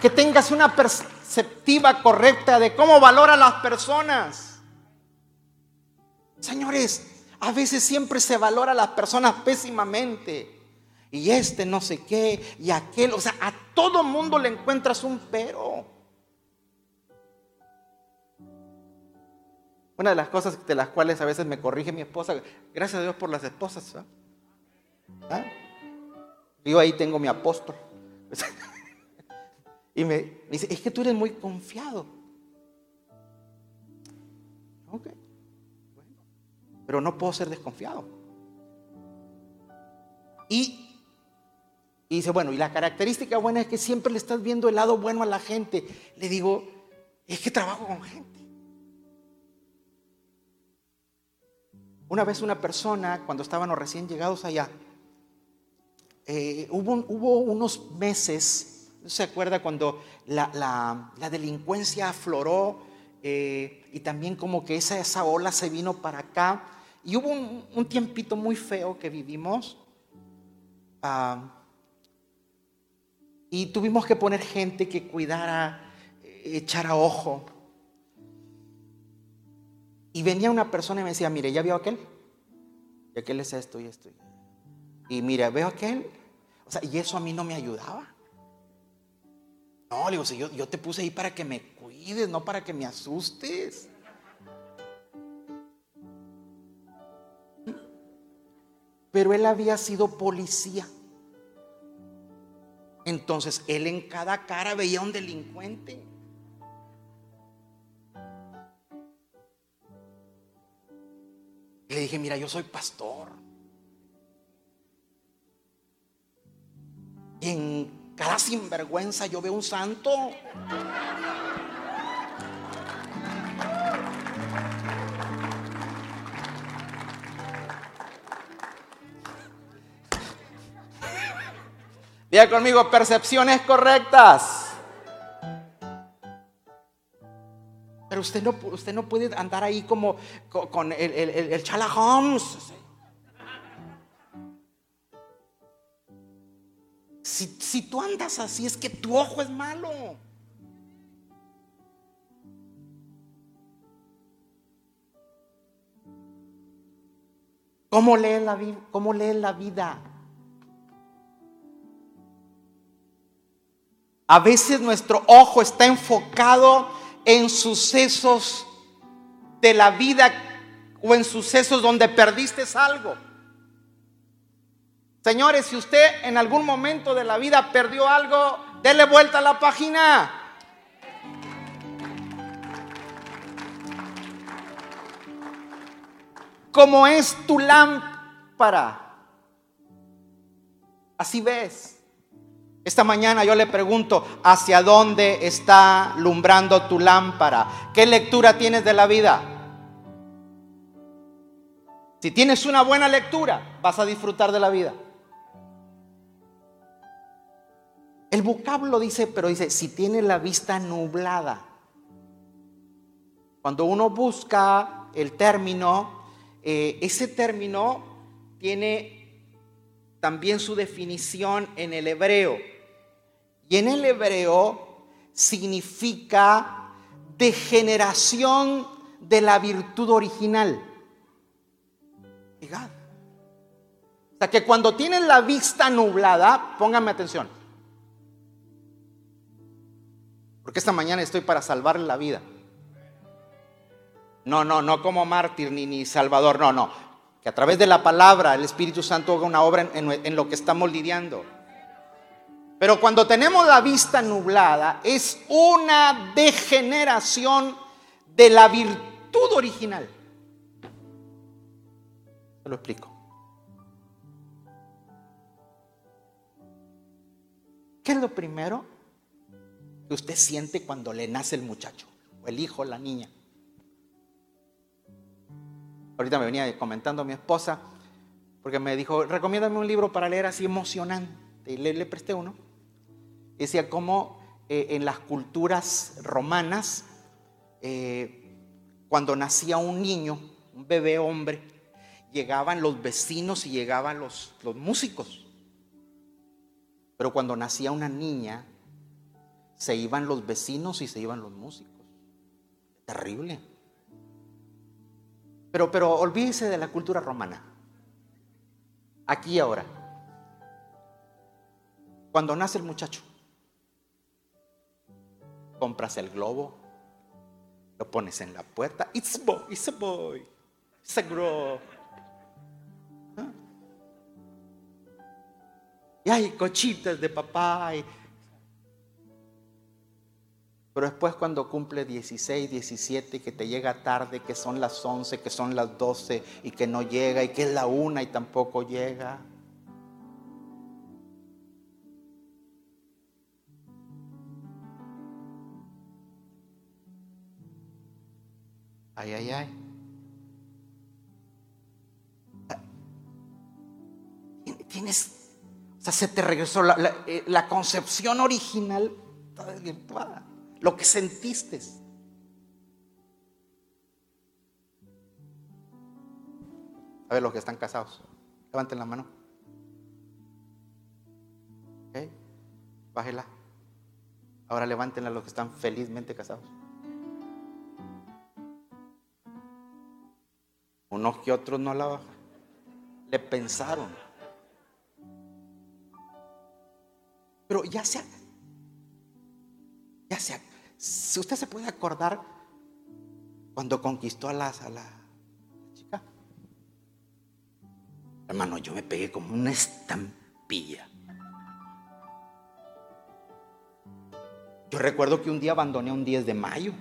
Speaker 2: que tengas una perspectiva correcta de cómo valora a las personas. Señores, a veces siempre se valora a las personas pésimamente. Y este no sé qué, y aquel, o sea, a todo mundo le encuentras un pero. Una de las cosas de las cuales a veces me corrige mi esposa, gracias a Dios por las esposas. ¿Ah? Yo ahí tengo mi apóstol. Y me, dice, es que tú eres muy confiado. Ok, bueno, pero no puedo ser desconfiado. Y, dice, bueno, y la característica buena es que siempre le estás viendo el lado bueno a la gente. Le digo, es que trabajo con gente. Una vez una persona, cuando estaban recién llegados allá, eh, hubo unos meses ¿Se acuerda cuando la, delincuencia afloró eh, y también como que esa, esa ola se vino para acá? Y hubo un, tiempito muy feo que vivimos. Ah, y tuvimos que poner gente que cuidara, eh, echara ojo. Y venía una persona y me decía, mire, ¿ya vio aquel? Y aquel es esto y esto. Y mire, veo aquel. O sea, y eso a mí no me ayudaba. No, le digo, si yo, yo te puse ahí para que me cuides, no para que me asustes. Pero él había sido policía. Entonces él en cada cara veía a un delincuente. Le dije, mira, yo soy pastor. Y en cada sinvergüenza yo veo un santo. Diga conmigo, percepciones correctas. Pero usted no, usted no puede andar ahí como con, el, el, el, Chala Holmes. Si, tú andas así es que tu ojo es malo. ¿Cómo lees la, cómo lee la vida? A veces nuestro ojo está enfocado en sucesos de la vida o en sucesos donde perdiste algo. Señores, si usted en algún momento de la vida perdió algo, dele vuelta a la página. Como es tu lámpara. Así ves. Esta mañana yo le pregunto, ¿hacia dónde está lumbrando tu lámpara? ¿Qué lectura tienes de la vida? Si tienes una buena lectura, vas a disfrutar de la vida. El vocablo dice, pero dice, si tiene la vista nublada. Cuando uno busca el término, eh, ese término tiene también su definición en el hebreo. Y en el hebreo significa degeneración de la virtud original. O sea que cuando tienen la vista nublada, pónganme atención. Porque esta mañana estoy para salvarle la vida. No, no, no como mártir ni, ni salvador, no, no. Que a través de la palabra el Espíritu Santo haga una obra en, en lo que estamos lidiando. Pero cuando tenemos la vista nublada, es una degeneración de la virtud original. Se lo explico. ¿Qué es lo primero que usted siente cuando le nace el muchacho, o el hijo, la niña? Ahorita me venía comentando mi esposa, porque me dijo, recomiéndame un libro para leer así emocionante. Y le, presté uno. decía cómo eh, en las culturas romanas, eh, cuando nacía un niño, un bebé hombre, llegaban los vecinos y llegaban los, los músicos. Pero cuando nacía una niña, se iban los vecinos y se iban los músicos. Terrible. Pero, pero olvídese de la cultura romana. Aquí ahora. Cuando nace el muchacho, compras el globo, lo pones en la puerta. It's a boy, it's a boy, it's a girl. ¿Ah? Y hay cochitas de papá. Pero después cuando cumple 16, 17, que te llega tarde, que son las 11, que son las 12 y que no llega, y que es la una y tampoco llega. Ay, ay, ay. Tienes, o sea, se te regresó la, eh, concepción original, está desvirtuada. Lo que sentiste. A ver, los que están casados, levanten la mano. ¿Ok? Bájela. Ahora levántenla los que están felizmente casados. Unos que otros no la bajan. Le pensaron. Pero ya se, ya se, si usted se puede acordar cuando conquistó a la, a la chica. Hermano, yo me pegué como una estampilla. Yo recuerdo que un día abandoné un 10 de mayo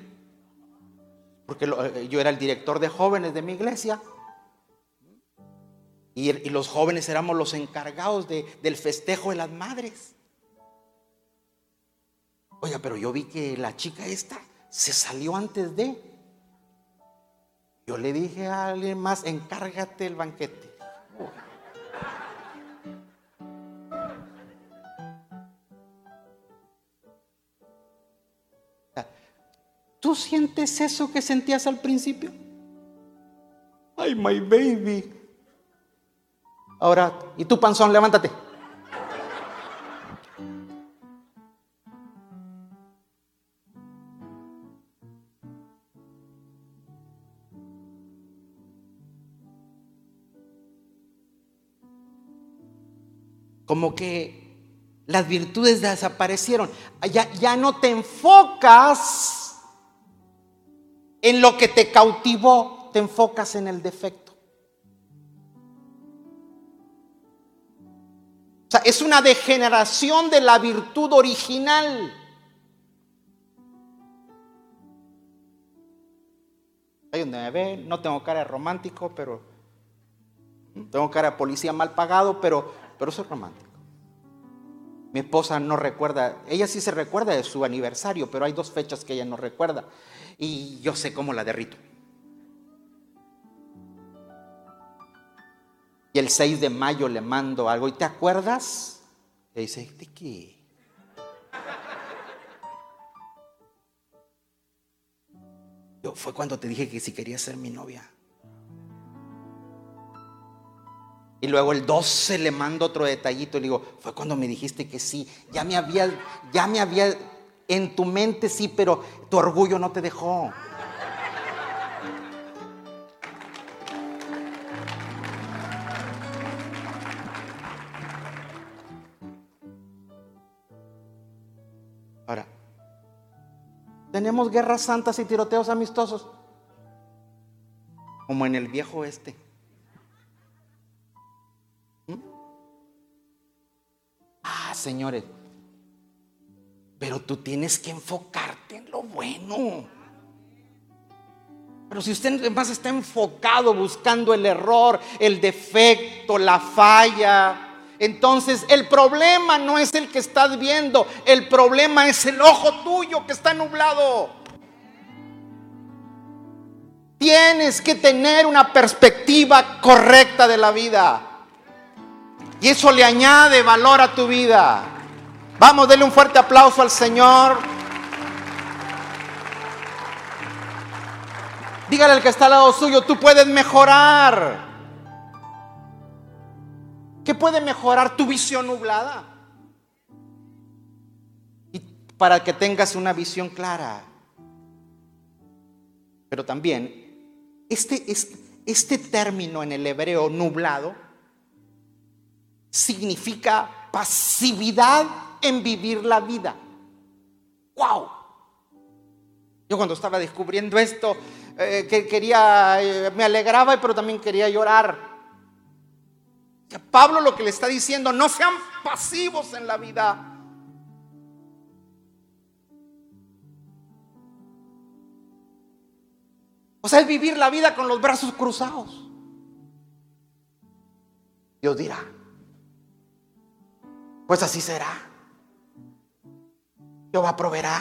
Speaker 2: porque eh, yo era el director de jóvenes de mi iglesia. Y, los jóvenes éramos los encargados del festejo de las madres. Oiga, pero yo vi que la chica esta se salió antes de. Yo le dije a alguien más, encárgate el banquete. ¿Tú sientes eso que sentías al principio? Ay, my baby. Ahora, ¿y tu panzón? Levántate. Como que las virtudes desaparecieron. Ya, ya no te enfocas en lo que te cautivó, te enfocas en el defecto. O sea, es una degeneración de la virtud original. Ahí donde me ve, no tengo cara de romántico, pero tengo cara de policía mal pagado, pero, pero soy romántico. Mi esposa no recuerda, ella sí se recuerda de su aniversario, pero hay dos fechas que ella no recuerda y yo sé cómo la derrito. Y el 6 de mayo le mando algo, ¿y te acuerdas? Y dice, ¿de qué? Yo, fue cuando te dije que si querías ser mi novia. Y luego el 12 le mando otro detallito y le digo, fue cuando me dijiste que sí. Ya me había, ya me había, en tu mente sí, pero tu orgullo no te dejó. Ahora, tenemos guerras santas y tiroteos amistosos, como en el viejo oeste. Señores. Pero tú tienes que enfocarte en lo bueno. Pero si usted además está enfocado buscando el error, el defecto, la falla, entonces el problema no es el que estás viendo, el problema es el ojo tuyo que está nublado. Tienes que tener una perspectiva correcta de la vida. Y eso le añade valor a tu vida. Vamos, denle un fuerte aplauso al Señor. Dígale al que está al lado suyo, tú puedes mejorar. ¿Qué puede mejorar tu visión nublada? Y para que tengas una visión clara. Pero también, este, este, este término en el hebreo nublado, significa pasividad en vivir la vida. ¡Wow! Yo cuando estaba descubriendo esto, eh, que quería, eh, me alegraba, pero también quería llorar. Pablo lo que le está diciendo, no sean pasivos en la vida. O sea, es vivir la vida con los brazos cruzados. Dios dirá, pues así será. Jehová proveerá.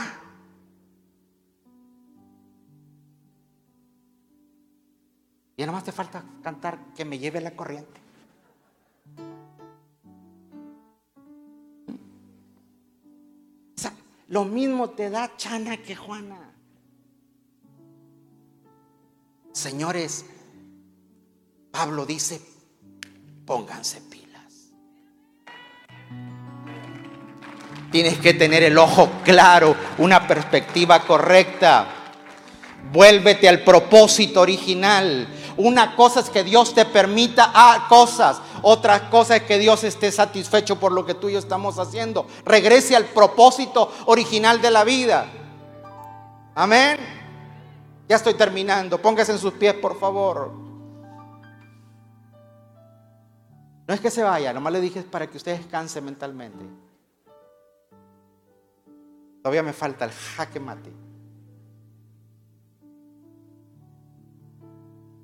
Speaker 2: Y nada más te falta cantar que me lleve la corriente. Lo mismo te da Chana que Juana. Señores, Pablo dice, pónganse Tienes que tener el ojo claro, una perspectiva correcta. Vuélvete al propósito original. Una cosa es que Dios te permita a cosas. Otra cosa es que Dios esté satisfecho por lo que tú y yo estamos haciendo. Regrese al propósito original de la vida. Amén. Ya estoy terminando. Póngase en sus pies, por favor. No es que se vaya, nomás le dije para que usted descanse mentalmente. Todavía me falta el jaque mate.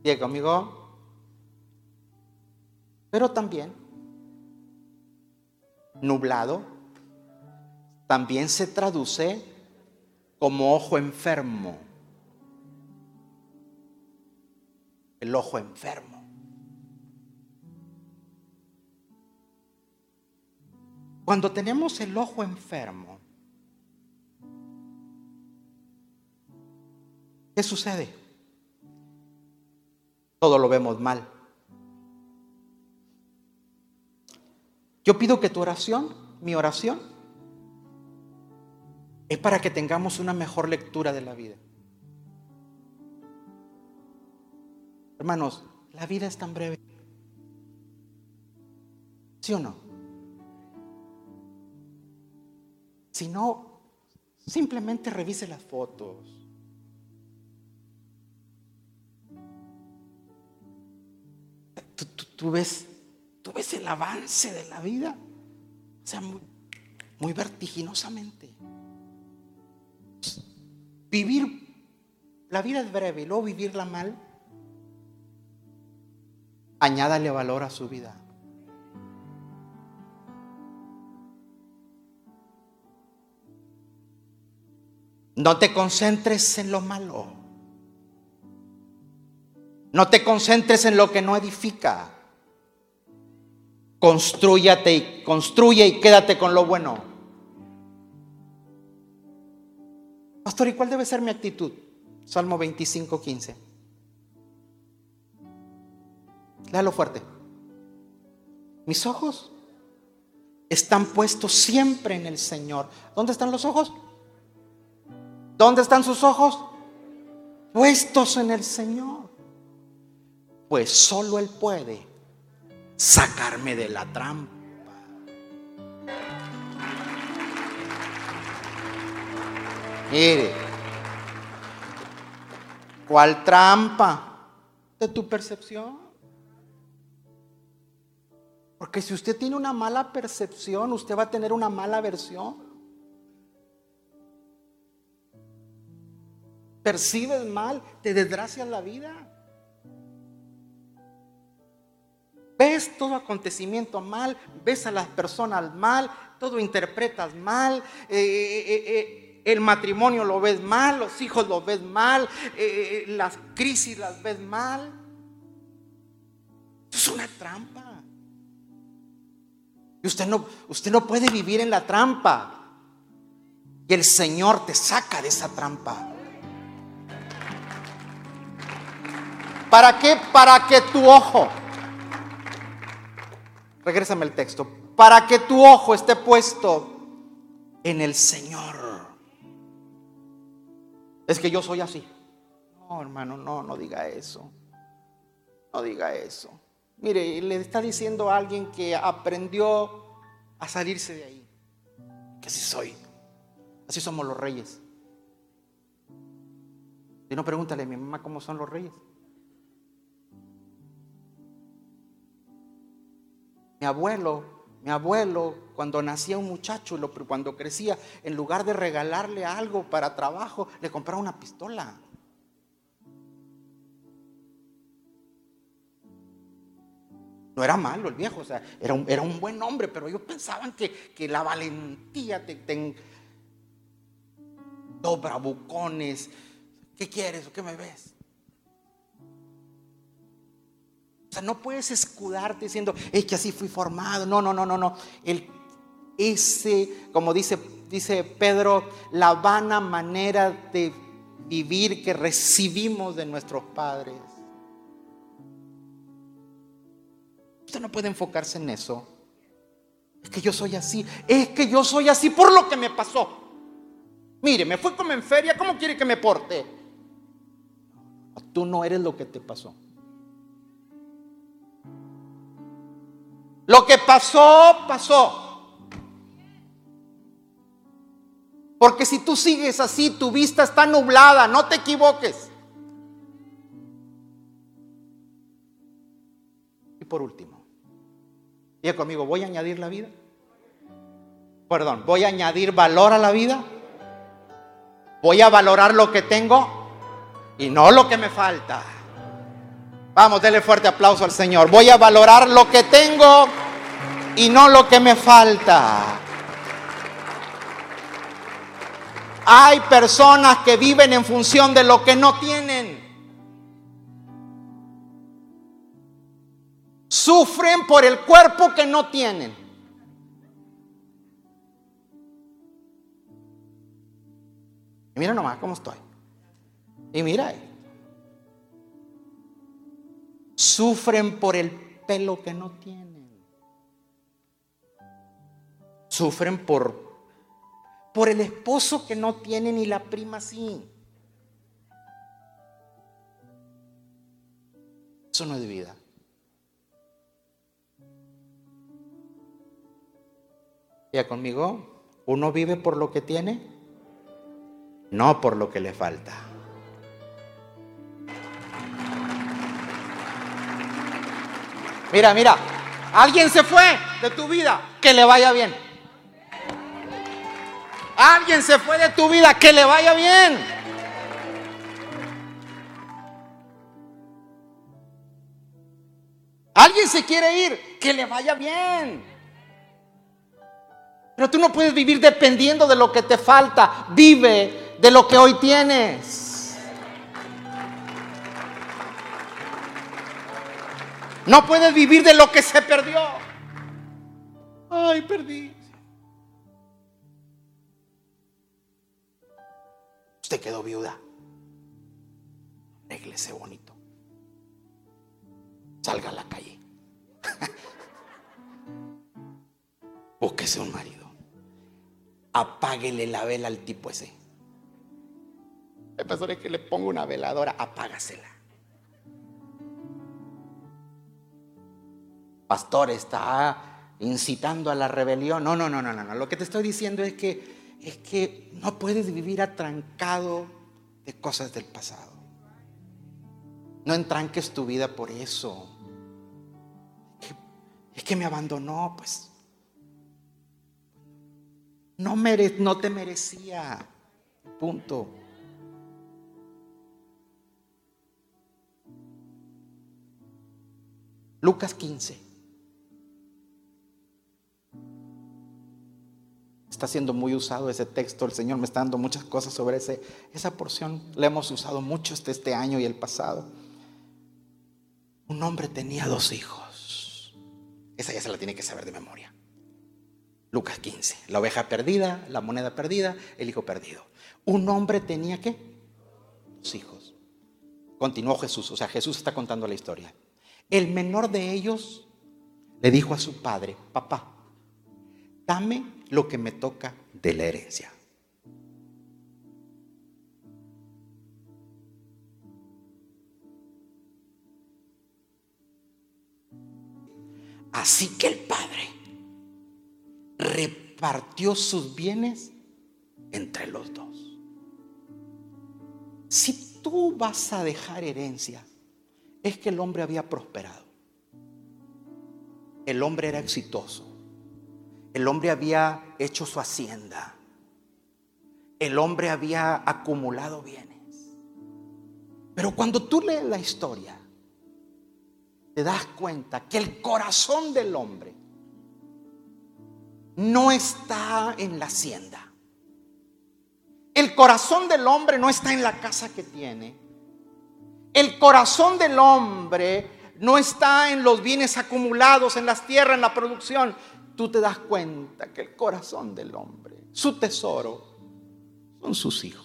Speaker 2: Sigue conmigo. Pero también, nublado, también se traduce como ojo enfermo. El ojo enfermo. Cuando tenemos el ojo enfermo, ¿Qué sucede? Todo lo vemos mal. Yo pido que tu oración, mi oración, es para que tengamos una mejor lectura de la vida. Hermanos, la vida es tan breve. ¿Sí o no? Si no, simplemente revise las fotos. Tú ves, tú ves el avance de la vida. O sea, muy, vertiginosamente. Vivir, la vida es breve y luego vivirla mal, añádale valor a su vida. No te concentres en lo malo. No te concentres en lo que no edifica. Construyate y construye y quédate con lo bueno. Pastor, ¿y cuál debe ser mi actitud? Salmo 25, 15. Léalo fuerte. Mis ojos están puestos siempre en el Señor. ¿Dónde están los ojos? ¿Dónde están sus ojos? Puestos en el Señor. Pues solo Él puede sacarme de la trampa. Mire, ¿cuál trampa? De tu percepción. Porque si usted tiene una mala percepción, usted va a tener una mala versión. Percibes mal, te desgracias la vida. Ves todo acontecimiento mal, ves a las personas mal, todo interpretas mal, eh, eh, eh, el matrimonio lo ves mal, los hijos lo ves mal, las crisis las ves mal. es una trampa. Y usted no, usted no puede vivir en la trampa. Y el Señor te saca de esa trampa. ¿Para qué? Para que tu ojo, regrésame el texto, para que tu ojo esté puesto en el Señor. Es que yo soy así. No, hermano, no, no diga eso. No diga eso. Mire, le está diciendo a alguien que aprendió a salirse de ahí. Que así soy. Así somos los reyes. Y no pregúntale a mi mamá cómo son los reyes. Mi abuelo, mi abuelo, cuando nacía un muchacho, cuando crecía, en lugar de regalarle algo para trabajo, le compraba una pistola. No era malo el viejo, o sea, era un, era un buen hombre, pero ellos pensaban que, que la valentía te, te dos bravucones. ¿Qué quieres o qué me ves? Sea, no puedes escudarte diciendo, es que así fui formado. No, no, no, no, no. El, ese, como dice, dice Pedro, la vana manera de vivir que recibimos de nuestros padres. no puede enfocarse en eso. Es que yo soy así. Es que yo soy así por lo que me pasó. Mire, me fue como en feria. ¿Cómo quiere que me porte? Tú no eres lo que te pasó. Lo que pasó, pasó. Porque si tú sigues así, tu vista está nublada, no te equivoques. Y por último, Diga conmigo, ¿voy a añadir la vida? Perdón, ¿voy a añadir valor a la vida? ¿Voy a valorar lo que tengo y no lo que me falta? Vamos, denle fuerte aplauso al Señor. Voy a valorar lo que tengo y no lo que me falta. Hay personas que viven en función de lo que no tienen. sufren por el cuerpo que no tienen. Y mira nomás cómo estoy. Y mira, sufren por el pelo que no tienen. Sufren por por el esposo que no tienen y la prima sí. Eso no es vida. Ya conmigo, uno vive por lo que tiene, no por lo que le falta. Mira, mira, alguien se fue de tu vida, que le vaya bien. Alguien se fue de tu vida, que le vaya bien. Alguien se quiere ir, que le vaya bien. Pero tú no puedes vivir dependiendo de lo que te falta. Vive de lo que hoy tienes. No puedes vivir de lo que se perdió. Ay, perdí. Usted quedó viuda. arréglese bonito. Salga a la calle. Búsquese un marido. Apáguele la vela al tipo ese. El pastor es que le pongo una veladora, apágasela. Pastor está incitando a la rebelión. No, no, no, no, no. Lo que te estoy diciendo es que es que no puedes vivir atrancado de cosas del pasado. No entranques tu vida por eso. Es que me abandonó, pues. No, no te merecía. Punto. Lucas 15. Está siendo muy usado ese texto. El Señor me está dando muchas cosas sobre ese, esa porción. La hemos usado mucho este, este año y el pasado. Un hombre tenía dos hijos. Esa ya se la tiene que saber de memoria. Lucas 15. La oveja perdida, la moneda perdida, el hijo perdido. Un hombre tenía qué? Dos hijos. Continuó Jesús. O sea, Jesús está contando la historia. El menor de ellos le dijo a su padre, papá, dame lo que me toca de la herencia. Así que el padre repartió sus bienes entre los dos. Si tú vas a dejar herencia, es que el hombre había prosperado. El hombre era exitoso. El hombre había hecho su hacienda. El hombre había acumulado bienes. Pero cuando tú lees la historia, te das cuenta que el corazón del hombre no está en la hacienda. El corazón del hombre no está en la casa que tiene. El corazón del hombre no está en los bienes acumulados, en las tierras, en la producción. Tú te das cuenta que el corazón del hombre, su tesoro, son sus hijos.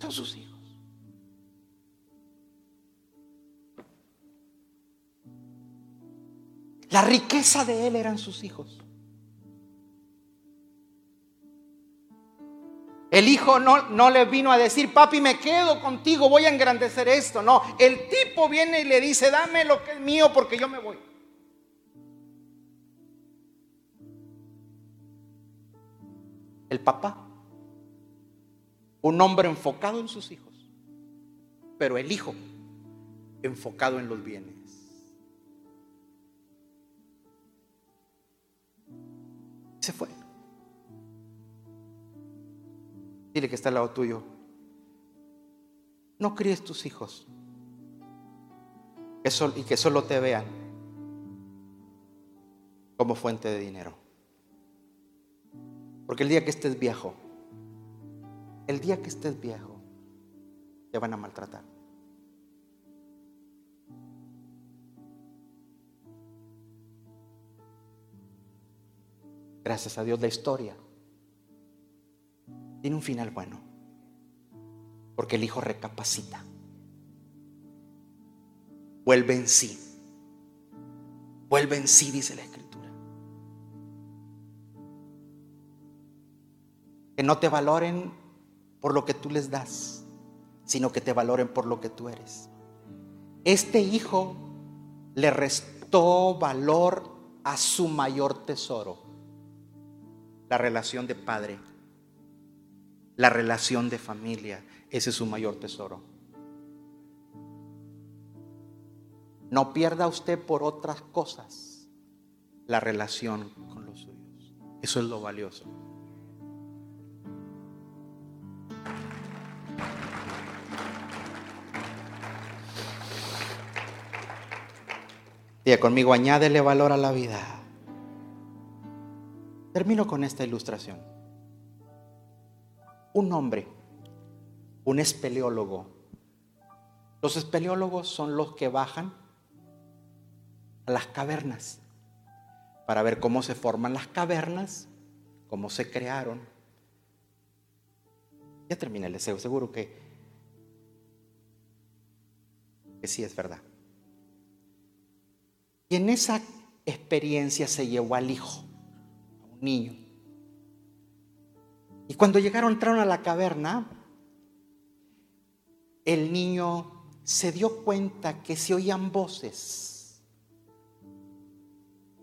Speaker 2: Son sus hijos. La riqueza de él eran sus hijos. El hijo no, no, le vino a decir, papi, me quedo contigo, voy a engrandecer esto. No, el tipo viene y le dice, dame lo que es mío porque yo me voy. El papá, un hombre enfocado en sus hijos, pero el hijo enfocado en los bienes. Se fue. Dile que está al lado tuyo. No críes tus hijos y que solo te vean como fuente de dinero. Porque el día que estés viejo, el día que estés viejo, te van a maltratar. Gracias a Dios la historia tiene un final bueno. Porque el hijo recapacita. Vuelve en sí. Vuelve en sí, dice la escritura. Que no te valoren por lo que tú les das, sino que te valoren por lo que tú eres. Este hijo le restó valor a su mayor tesoro, la relación de padre la relación de familia. Ese es su mayor tesoro. No pierda usted por otras cosas la relación con los suyos. Eso es lo valioso. Diga conmigo, añádele valor a la vida. Termino con esta ilustración un hombre, un espeleólogo. Los espeleólogos son los que bajan a las cavernas para ver cómo se forman las cavernas, cómo se crearon, Ya terminé el deseo, seguro que, que sí es verdad. Y en esa experiencia se llevó al hijo, a un niño. Y cuando llegaron, entraron a la caverna, el niño se dio cuenta que se oían voces.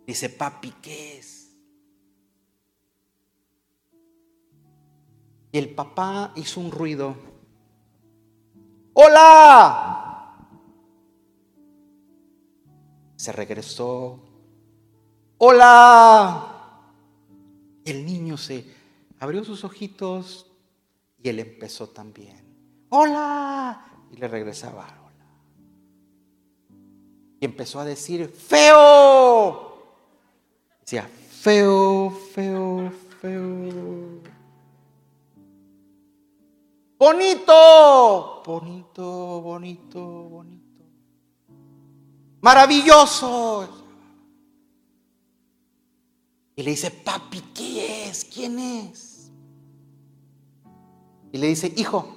Speaker 2: Dice, papi, ¿qué es? Y el papá hizo un ruido. ¡Hola! Se regresó. ¡Hola! El niño se abrió sus ojitos y él empezó también. ¡Hola! Y le regresaba, hola. Y empezó a decir, feo. Decía, feo, feo, feo. Bonito, bonito, bonito, bonito. Maravilloso. Y le dice, papi, ¿qué es? ¿Quién es? Y le dice, hijo,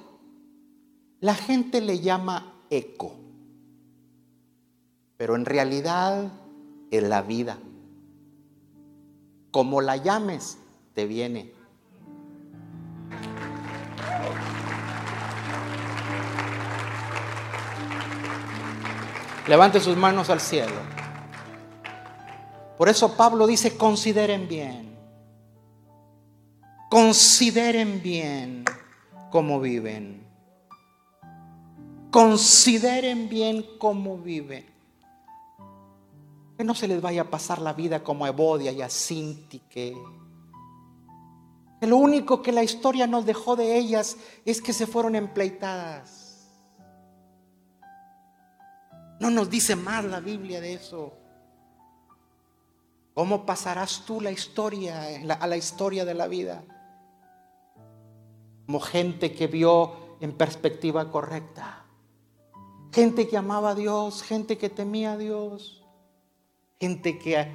Speaker 2: la gente le llama eco, pero en realidad es la vida. Como la llames, te viene. Levante sus manos al cielo. Por eso Pablo dice, consideren bien. Consideren bien cómo viven. Consideren bien cómo viven. Que no se les vaya a pasar la vida como a Evodia y a Sinti, que, que lo único que la historia nos dejó de ellas es que se fueron empleitadas. No nos dice más la Biblia de eso. ¿Cómo pasarás tú la historia a la historia de la vida? Como gente que vio en perspectiva correcta. Gente que amaba a Dios, gente que temía a Dios, gente que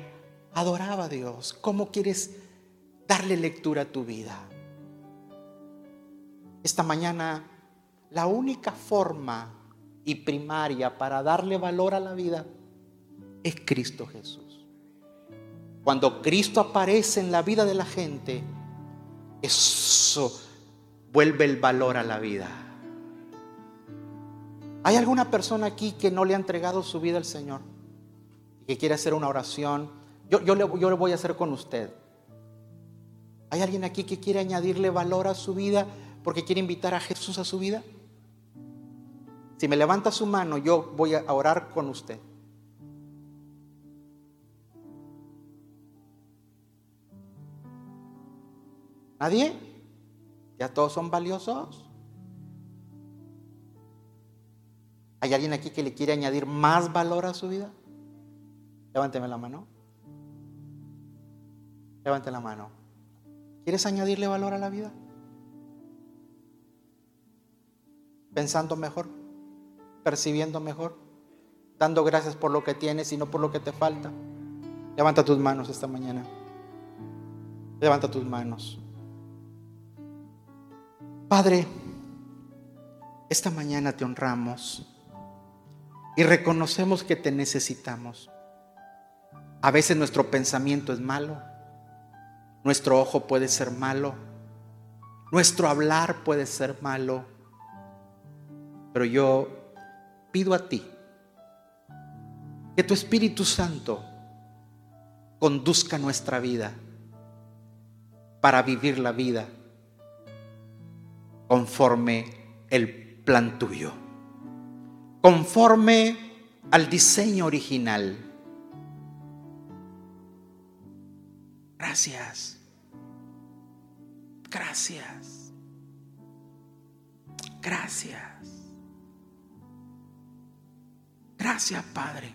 Speaker 2: adoraba a Dios. ¿Cómo quieres darle lectura a tu vida? Esta mañana, la única forma y primaria para darle valor a la vida es Cristo Jesús. Cuando Cristo aparece en la vida de la gente, eso vuelve el valor a la vida. ¿Hay alguna persona aquí que no le ha entregado su vida al Señor? Y que quiere hacer una oración. Yo, yo, le, yo le voy a hacer con usted. ¿Hay alguien aquí que quiere añadirle valor a su vida porque quiere invitar a Jesús a su vida? Si me levanta su mano, yo voy a orar con usted. ¿Nadie? ¿Ya todos son valiosos? ¿Hay alguien aquí que le quiere añadir más valor a su vida? Levánteme la mano. Levante la mano. ¿Quieres añadirle valor a la vida? Pensando mejor, percibiendo mejor, dando gracias por lo que tienes y no por lo que te falta. Levanta tus manos esta mañana. Levanta tus manos. Padre, esta mañana te honramos y reconocemos que te necesitamos. A veces nuestro pensamiento es malo, nuestro ojo puede ser malo, nuestro hablar puede ser malo, pero yo pido a ti que tu Espíritu Santo conduzca nuestra vida para vivir la vida conforme el plan tuyo conforme al diseño original. Gracias. Gracias. Gracias. Gracias, Padre.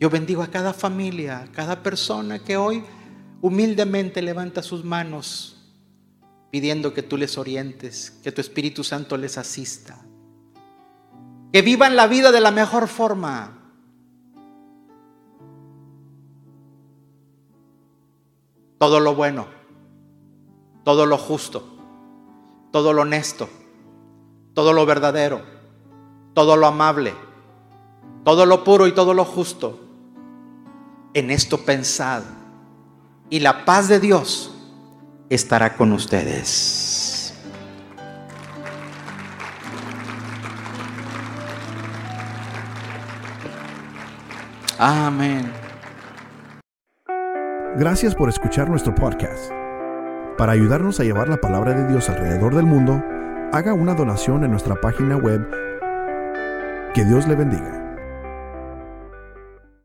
Speaker 2: Yo bendigo a cada familia, a cada persona que hoy humildemente levanta sus manos pidiendo que tú les orientes, que tu Espíritu Santo les asista que vivan la vida de la mejor forma. Todo lo bueno, todo lo justo, todo lo honesto, todo lo verdadero, todo lo amable, todo lo puro y todo lo justo. En esto pensad, y la paz de Dios estará con ustedes. Amén.
Speaker 1: Gracias por escuchar nuestro podcast. Para ayudarnos a llevar la palabra de Dios alrededor del mundo, haga una donación en nuestra página web. Que Dios le bendiga.